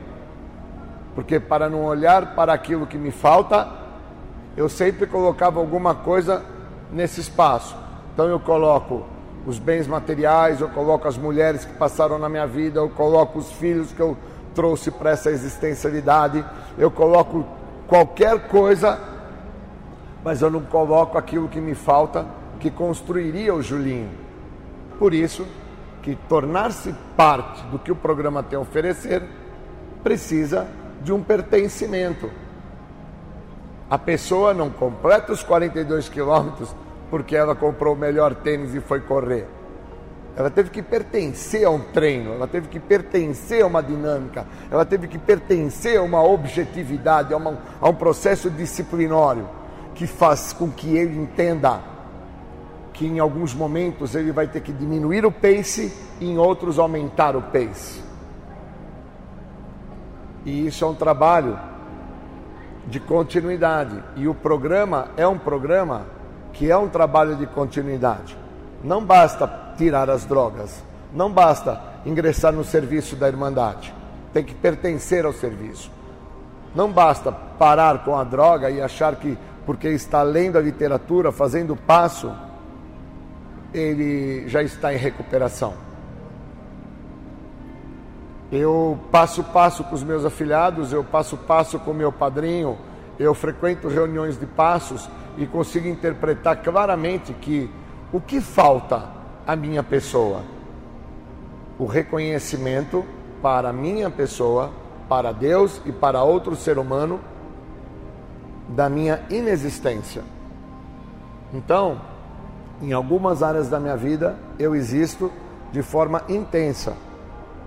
Porque para não olhar para aquilo que me falta, eu sempre colocava alguma coisa nesse espaço. Então eu coloco os bens materiais, eu coloco as mulheres que passaram na minha vida, eu coloco os filhos que eu trouxe para essa existencialidade, eu coloco qualquer coisa, mas eu não coloco aquilo que me falta, que construiria o Julinho. Por isso que tornar-se parte do que o programa tem a oferecer precisa de um pertencimento. A pessoa não completa os 42 quilômetros porque ela comprou o melhor tênis e foi correr. Ela teve que pertencer a um treino, ela teve que pertencer a uma dinâmica, ela teve que pertencer a uma objetividade, a, uma, a um processo disciplinário que faz com que ele entenda que em alguns momentos ele vai ter que diminuir o pace e em outros aumentar o pace. E isso é um trabalho de continuidade. E o programa é um programa que é um trabalho de continuidade. Não basta tirar as drogas, não basta ingressar no serviço da Irmandade, tem que pertencer ao serviço. Não basta parar com a droga e achar que, porque está lendo a literatura, fazendo passo, ele já está em recuperação. Eu passo passo com os meus afilhados, eu passo passo com meu padrinho, eu frequento reuniões de passos e consigo interpretar claramente que o que falta à minha pessoa? O reconhecimento para a minha pessoa, para Deus e para outro ser humano da minha inexistência. Então, em algumas áreas da minha vida, eu existo de forma intensa.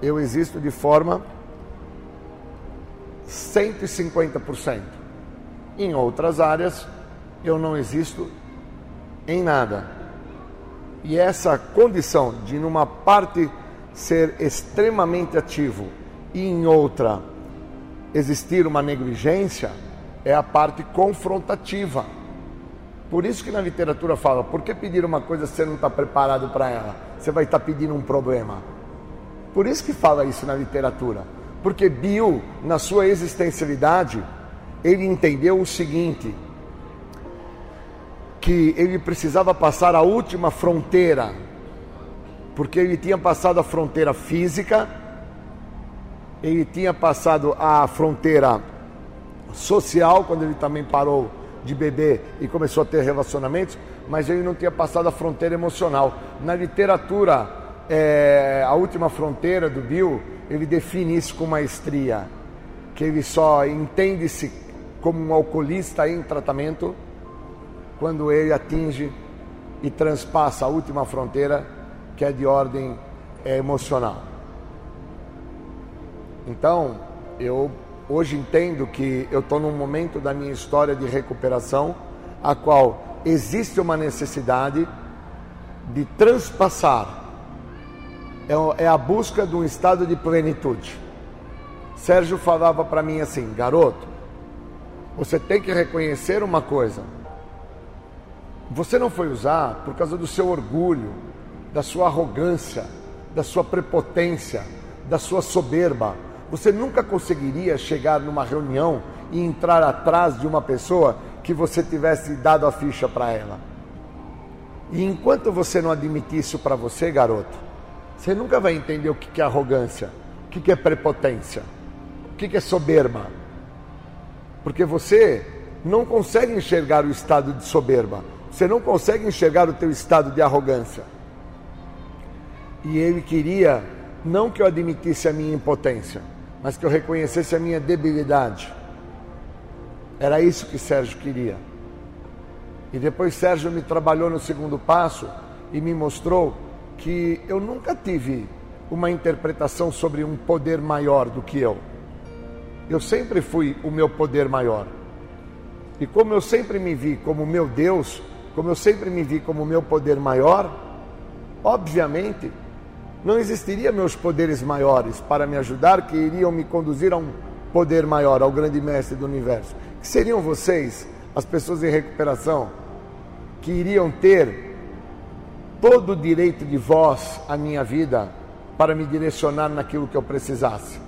Eu existo de forma 150%. Em outras áreas, eu não existo em nada. E essa condição de, numa parte, ser extremamente ativo e, em outra, existir uma negligência, é a parte confrontativa. Por isso que na literatura fala, por que pedir uma coisa se você não está preparado para ela? Você vai estar tá pedindo um problema. Por isso que fala isso na literatura. Porque Bill, na sua existencialidade, ele entendeu o seguinte, que ele precisava passar a última fronteira, porque ele tinha passado a fronteira física, ele tinha passado a fronteira social, quando ele também parou de beber e começou a ter relacionamentos, mas ele não tinha passado a fronteira emocional. Na literatura, é, a última fronteira do Bill, ele define isso com maestria, que ele só entende-se como um alcoolista em tratamento quando ele atinge e transpassa a última fronteira, que é de ordem é, emocional. Então, eu hoje entendo que eu estou num momento da minha história de recuperação, a qual existe uma necessidade de transpassar, é, é a busca de um estado de plenitude. Sérgio falava para mim assim, garoto, você tem que reconhecer uma coisa. Você não foi usar por causa do seu orgulho, da sua arrogância, da sua prepotência, da sua soberba você nunca conseguiria chegar numa reunião e entrar atrás de uma pessoa que você tivesse dado a ficha para ela. E enquanto você não admitir isso para você, garoto, você nunca vai entender o que é arrogância, o que é prepotência, o que é soberba. Porque você não consegue enxergar o estado de soberba, você não consegue enxergar o teu estado de arrogância. E ele queria não que eu admitisse a minha impotência, mas que eu reconhecesse a minha debilidade. Era isso que Sérgio queria. E depois Sérgio me trabalhou no segundo passo e me mostrou que eu nunca tive uma interpretação sobre um poder maior do que eu. Eu sempre fui o meu poder maior. E como eu sempre me vi como meu Deus, como eu sempre me vi como meu poder maior, obviamente não existiria meus poderes maiores para me ajudar que iriam me conduzir a um poder maior, ao grande mestre do universo. Que seriam vocês, as pessoas em recuperação, que iriam ter todo o direito de voz à minha vida para me direcionar naquilo que eu precisasse.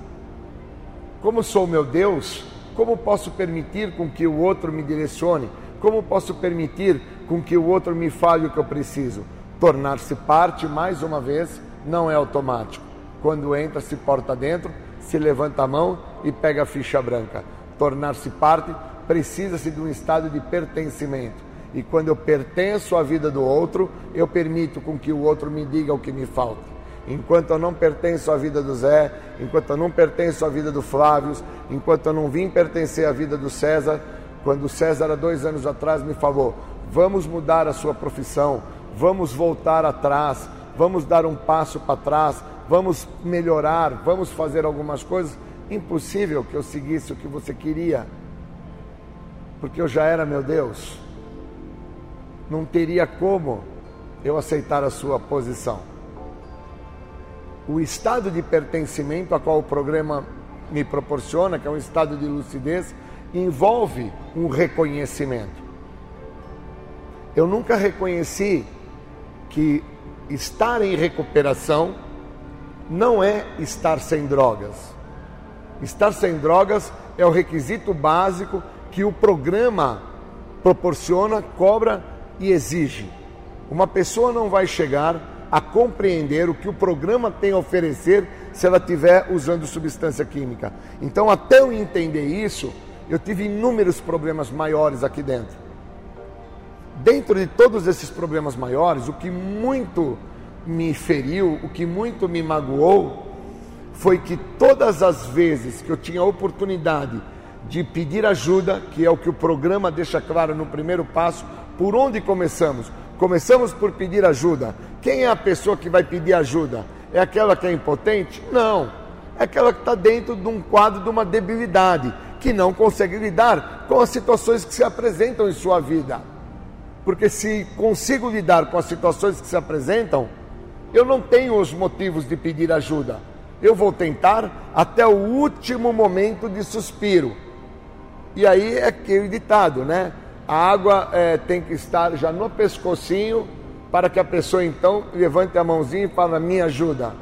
Como sou meu Deus, como posso permitir com que o outro me direcione? Como posso permitir com que o outro me fale o que eu preciso? Tornar-se parte, mais uma vez, não é automático. Quando entra, se porta dentro, se levanta a mão e pega a ficha branca. Tornar-se parte precisa-se de um estado de pertencimento. E quando eu pertenço à vida do outro, eu permito com que o outro me diga o que me falta. Enquanto eu não pertenço à vida do Zé, enquanto eu não pertenço à vida do Flávio, enquanto eu não vim pertencer à vida do César, quando o César, há dois anos atrás, me falou: vamos mudar a sua profissão, vamos voltar atrás, vamos dar um passo para trás, vamos melhorar, vamos fazer algumas coisas. Impossível que eu seguisse o que você queria, porque eu já era meu Deus. Não teria como eu aceitar a sua posição. O estado de pertencimento a qual o programa me proporciona, que é um estado de lucidez, envolve um reconhecimento. Eu nunca reconheci que estar em recuperação não é estar sem drogas. Estar sem drogas é o requisito básico que o programa proporciona, cobra e exige. Uma pessoa não vai chegar a compreender o que o programa tem a oferecer se ela estiver usando substância química. Então, até eu entender isso, eu tive inúmeros problemas maiores aqui dentro. Dentro de todos esses problemas maiores, o que muito me feriu, o que muito me magoou, foi que todas as vezes que eu tinha a oportunidade de pedir ajuda, que é o que o programa deixa claro no primeiro passo, por onde começamos? Começamos por pedir ajuda. Quem é a pessoa que vai pedir ajuda? É aquela que é impotente? Não. É aquela que está dentro de um quadro de uma debilidade, que não consegue lidar com as situações que se apresentam em sua vida. Porque se consigo lidar com as situações que se apresentam, eu não tenho os motivos de pedir ajuda. Eu vou tentar até o último momento de suspiro. E aí é aquele ditado, né? A água é, tem que estar já no pescocinho para que a pessoa então levante a mãozinha e fale: Me ajuda.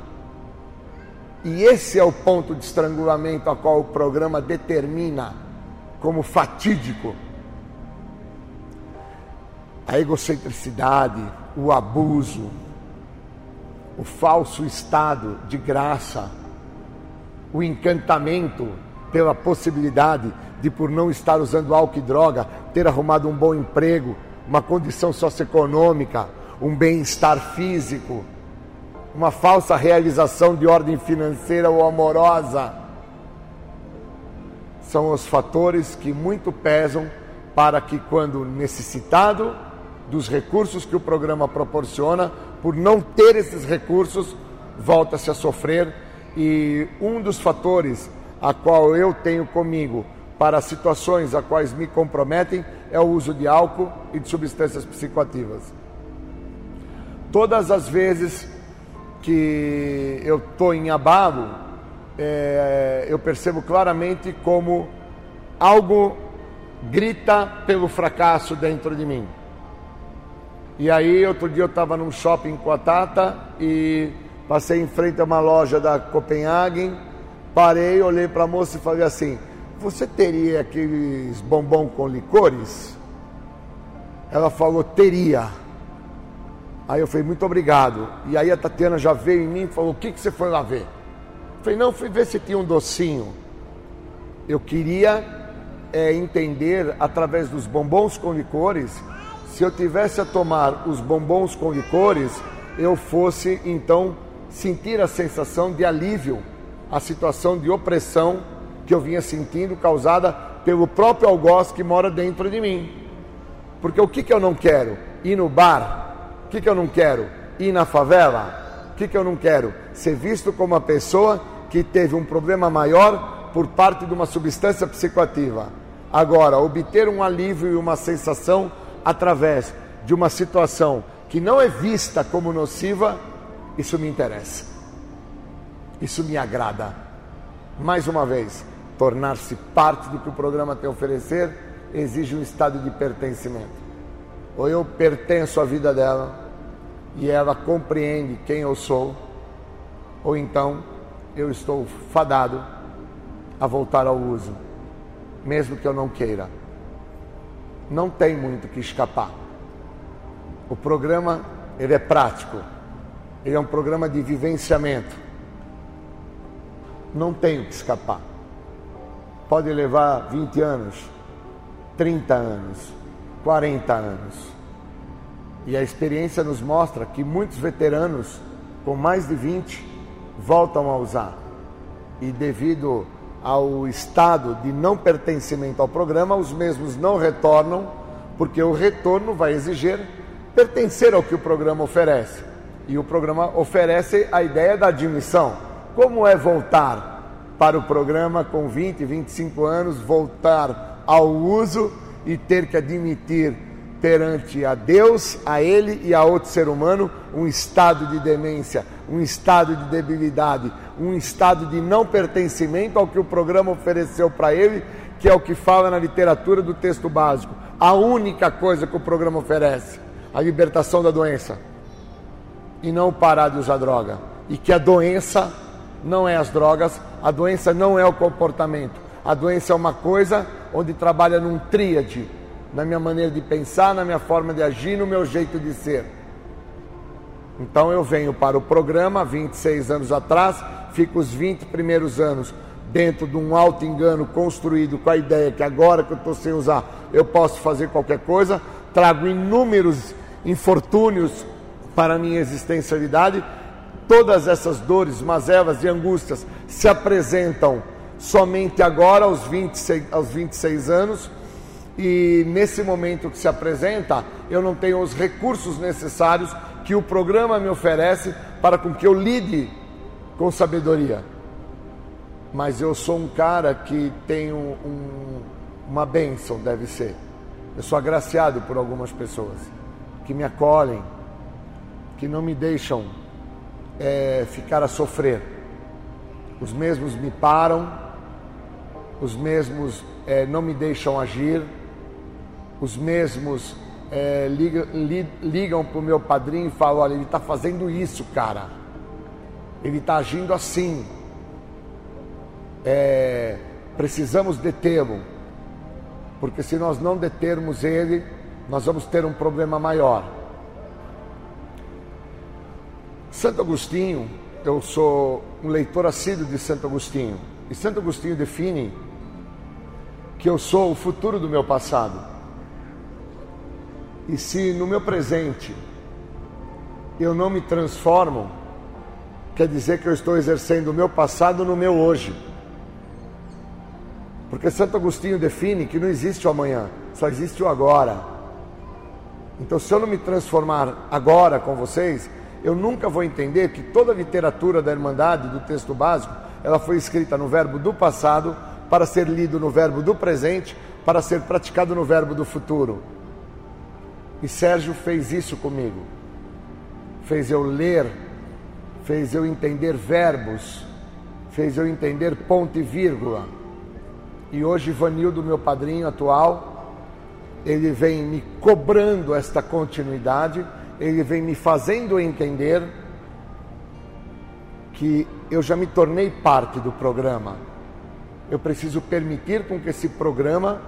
E esse é o ponto de estrangulamento a qual o programa determina como fatídico a egocentricidade, o abuso, o falso estado de graça, o encantamento pela possibilidade de, por não estar usando álcool e droga, ter arrumado um bom emprego, uma condição socioeconômica, um bem-estar físico, uma falsa realização de ordem financeira ou amorosa. São os fatores que muito pesam para que, quando necessitado dos recursos que o programa proporciona, por não ter esses recursos, volta-se a sofrer. E um dos fatores a qual eu tenho comigo para situações a quais me comprometem é o uso de álcool e de substâncias psicoativas. Todas as vezes que eu estou em abalo, é, eu percebo claramente como algo grita pelo fracasso dentro de mim. E aí, outro dia eu estava num shopping com a Tata e passei em frente a uma loja da Copenhagen, parei, olhei para a moça e falei assim: Você teria aqueles bombom com licores? Ela falou: Teria. Aí eu falei: Muito obrigado. E aí a Tatiana já veio em mim e falou: O que, que você foi lá ver? Eu falei: Não, fui ver se tinha um docinho. Eu queria é, entender através dos bombons com licores se eu tivesse a tomar os bombons com licores, eu fosse então sentir a sensação de alívio à situação de opressão que eu vinha sentindo causada pelo próprio algoz que mora dentro de mim. Porque o que, que eu não quero? Ir no bar? O que, que eu não quero? Ir na favela? O que, que eu não quero? Ser visto como uma pessoa que teve um problema maior por parte de uma substância psicoativa. Agora, obter um alívio e uma sensação através de uma situação que não é vista como nociva, isso me interessa. Isso me agrada. Mais uma vez, tornar-se parte do que o programa tem a oferecer exige um estado de pertencimento. Ou eu pertenço à vida dela e ela compreende quem eu sou, ou então eu estou fadado a voltar ao uso, mesmo que eu não queira não tem muito que escapar. O programa ele é prático, ele é um programa de vivenciamento. Não tem que escapar. Pode levar 20 anos, 30 anos, 40 anos. E a experiência nos mostra que muitos veteranos com mais de 20 voltam a usar. E devido ao estado de não pertencimento ao programa, os mesmos não retornam, porque o retorno vai exigir pertencer ao que o programa oferece. E o programa oferece a ideia da admissão. Como é voltar para o programa com 20, 25 anos, voltar ao uso e ter que admitir perante a Deus, a Ele e a outro ser humano um estado de demência, um estado de debilidade, um estado de não pertencimento ao que o programa ofereceu para ele, que é o que fala na literatura do texto básico. A única coisa que o programa oferece, a libertação da doença e não parar de usar droga. E que a doença não é as drogas, a doença não é o comportamento. A doença é uma coisa onde trabalha num tríade na minha maneira de pensar, na minha forma de agir, no meu jeito de ser. Então eu venho para o programa 26 anos atrás, fico os 20 primeiros anos dentro de um alto engano construído com a ideia que agora que eu estou sem usar eu posso fazer qualquer coisa, trago inúmeros infortúnios para a minha existencialidade. Todas essas dores, mazelas e angústias se apresentam somente agora, aos 26, aos 26 anos, e nesse momento que se apresenta, eu não tenho os recursos necessários que o programa me oferece para com que eu lide com sabedoria. Mas eu sou um cara que tenho um, uma bênção, deve ser. Eu sou agraciado por algumas pessoas que me acolhem, que não me deixam é, ficar a sofrer. Os mesmos me param, os mesmos é, não me deixam agir os mesmos é, ligam, li, ligam para o meu padrinho e falam: olha, ele está fazendo isso, cara. Ele está agindo assim. É, precisamos detê-lo, porque se nós não determos ele, nós vamos ter um problema maior. Santo Agostinho, eu sou um leitor assíduo de Santo Agostinho. E Santo Agostinho define que eu sou o futuro do meu passado. E se no meu presente eu não me transformo, quer dizer que eu estou exercendo o meu passado no meu hoje. Porque Santo Agostinho define que não existe o amanhã, só existe o agora. Então, se eu não me transformar agora com vocês, eu nunca vou entender que toda a literatura da Irmandade, do texto básico, ela foi escrita no verbo do passado, para ser lido no verbo do presente, para ser praticado no verbo do futuro. E Sérgio fez isso comigo. Fez eu ler, fez eu entender verbos, fez eu entender ponto e vírgula. E hoje Vanildo, meu padrinho atual, ele vem me cobrando esta continuidade, ele vem me fazendo entender que eu já me tornei parte do programa. Eu preciso permitir com que esse programa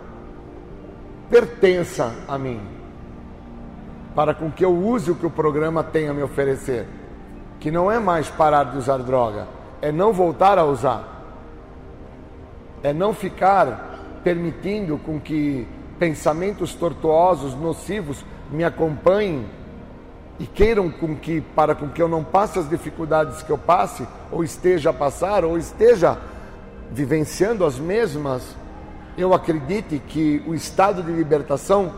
pertença a mim, para com que eu use o que o programa tem a me oferecer, que não é mais parar de usar droga, é não voltar a usar, é não ficar permitindo com que pensamentos tortuosos, nocivos me acompanhem e queiram com que para com que eu não passe as dificuldades que eu passe ou esteja a passar ou esteja vivenciando as mesmas, eu acredite que o estado de libertação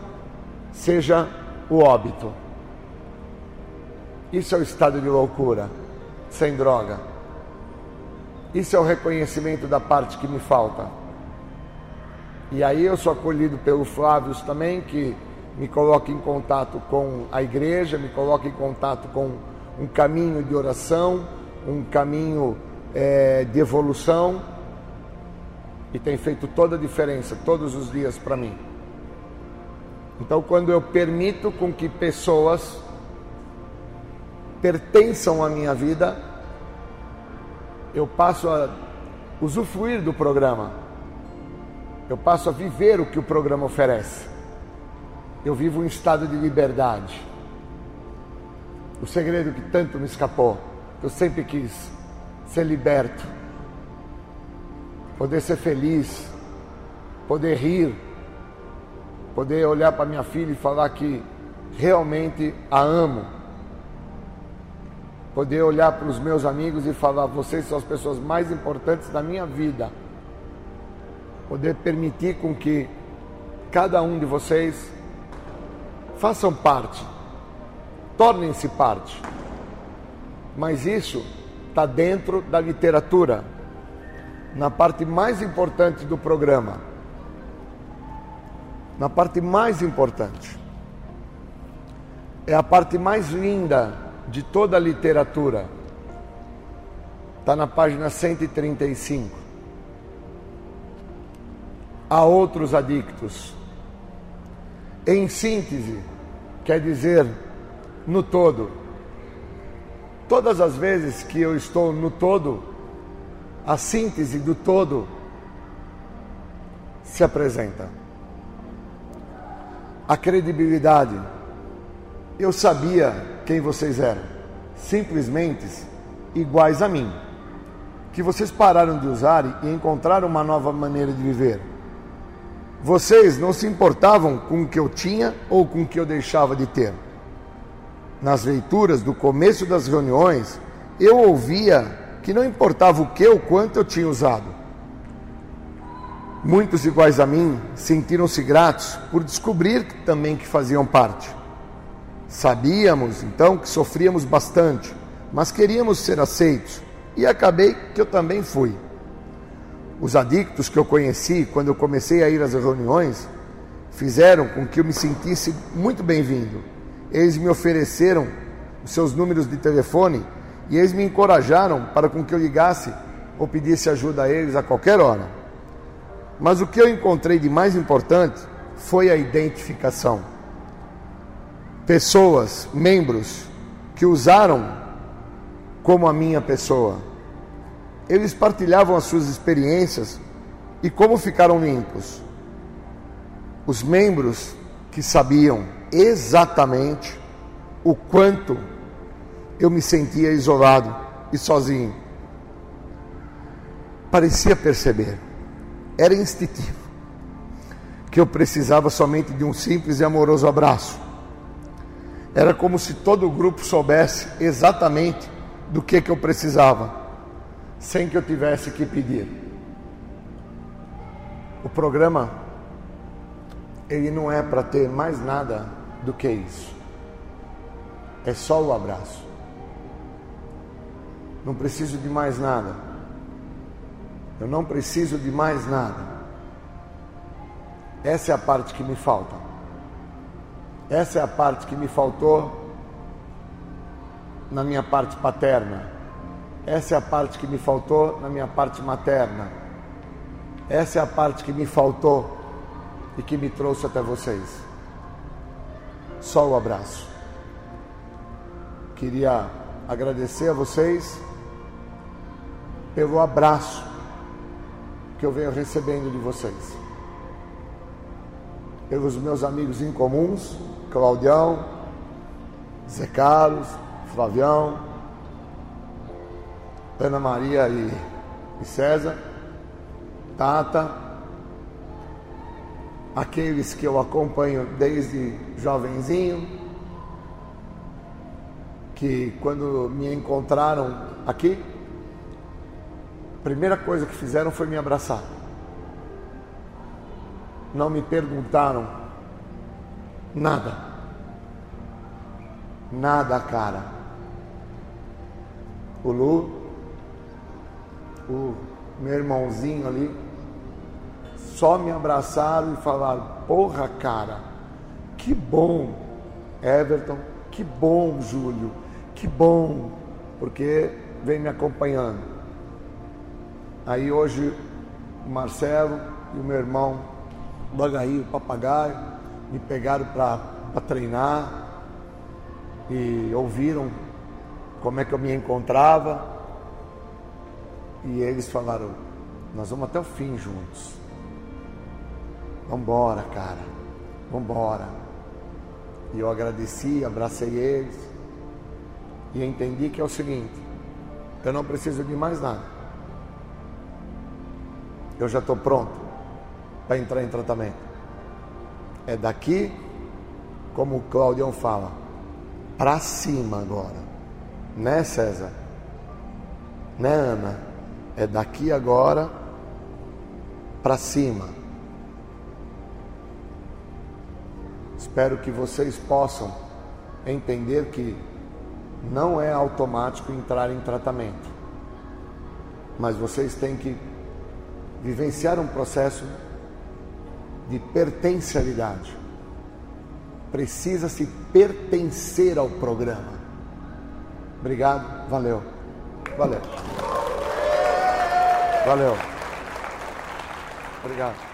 seja o óbito. Isso é o estado de loucura, sem droga. Isso é o reconhecimento da parte que me falta. E aí eu sou acolhido pelo Flávio também, que me coloca em contato com a igreja, me coloca em contato com um caminho de oração, um caminho é, de evolução, e tem feito toda a diferença todos os dias para mim. Então, quando eu permito com que pessoas pertençam à minha vida, eu passo a usufruir do programa eu passo a viver o que o programa oferece. Eu vivo um estado de liberdade. O segredo que tanto me escapou, eu sempre quis ser liberto, poder ser feliz, poder rir, poder olhar para minha filha e falar que realmente a amo, poder olhar para os meus amigos e falar: vocês são as pessoas mais importantes da minha vida poder permitir com que cada um de vocês façam parte, tornem-se parte. Mas isso está dentro da literatura, na parte mais importante do programa. Na parte mais importante. É a parte mais linda de toda a literatura. Está na página 135 a outros adictos. Em síntese, quer dizer, no todo. Todas as vezes que eu estou no todo, a síntese do todo se apresenta. A credibilidade. Eu sabia quem vocês eram, simplesmente iguais a mim, que vocês pararam de usar e encontraram uma nova maneira de viver vocês não se importavam com o que eu tinha ou com o que eu deixava de ter. Nas leituras do começo das reuniões, eu ouvia que não importava o que ou quanto eu tinha usado. Muitos iguais a mim sentiram-se gratos por descobrir também que faziam parte. Sabíamos então que sofríamos bastante, mas queríamos ser aceitos, e acabei que eu também fui. Os adictos que eu conheci quando eu comecei a ir às reuniões fizeram com que eu me sentisse muito bem-vindo. Eles me ofereceram os seus números de telefone e eles me encorajaram para com que eu ligasse ou pedisse ajuda a eles a qualquer hora. Mas o que eu encontrei de mais importante foi a identificação. Pessoas, membros que usaram como a minha pessoa eles partilhavam as suas experiências e como ficaram limpos. Os membros que sabiam exatamente o quanto eu me sentia isolado e sozinho. Parecia perceber, era instintivo, que eu precisava somente de um simples e amoroso abraço. Era como se todo o grupo soubesse exatamente do que, que eu precisava, sem que eu tivesse que pedir. O programa, ele não é para ter mais nada do que isso. É só o abraço. Não preciso de mais nada. Eu não preciso de mais nada. Essa é a parte que me falta. Essa é a parte que me faltou na minha parte paterna. Essa é a parte que me faltou na minha parte materna. Essa é a parte que me faltou e que me trouxe até vocês. Só o abraço. Queria agradecer a vocês pelo abraço que eu venho recebendo de vocês. Pelos meus amigos em comuns, Claudião, Zé Carlos, Flavião, Ana Maria e, e César, Tata, aqueles que eu acompanho desde jovenzinho, que quando me encontraram aqui, primeira coisa que fizeram foi me abraçar. Não me perguntaram nada. Nada, cara o Lu, o meu irmãozinho ali, só me abraçaram e falaram: Porra, cara, que bom, Everton, que bom, Júlio, que bom, porque vem me acompanhando. Aí hoje o Marcelo e o meu irmão, o Bagaí, o papagaio, me pegaram para treinar e ouviram como é que eu me encontrava. E eles falaram: Nós vamos até o fim juntos. Vambora, cara. Vambora. E eu agradeci, abracei eles. E entendi que é o seguinte: eu não preciso de mais nada. Eu já estou pronto para entrar em tratamento. É daqui, como o Claudião fala, para cima agora. Né, César? Né, Ana? É daqui agora para cima. Espero que vocês possam entender que não é automático entrar em tratamento, mas vocês têm que vivenciar um processo de pertencialidade. Precisa se pertencer ao programa. Obrigado, valeu. Valeu. Valeu. Obrigado.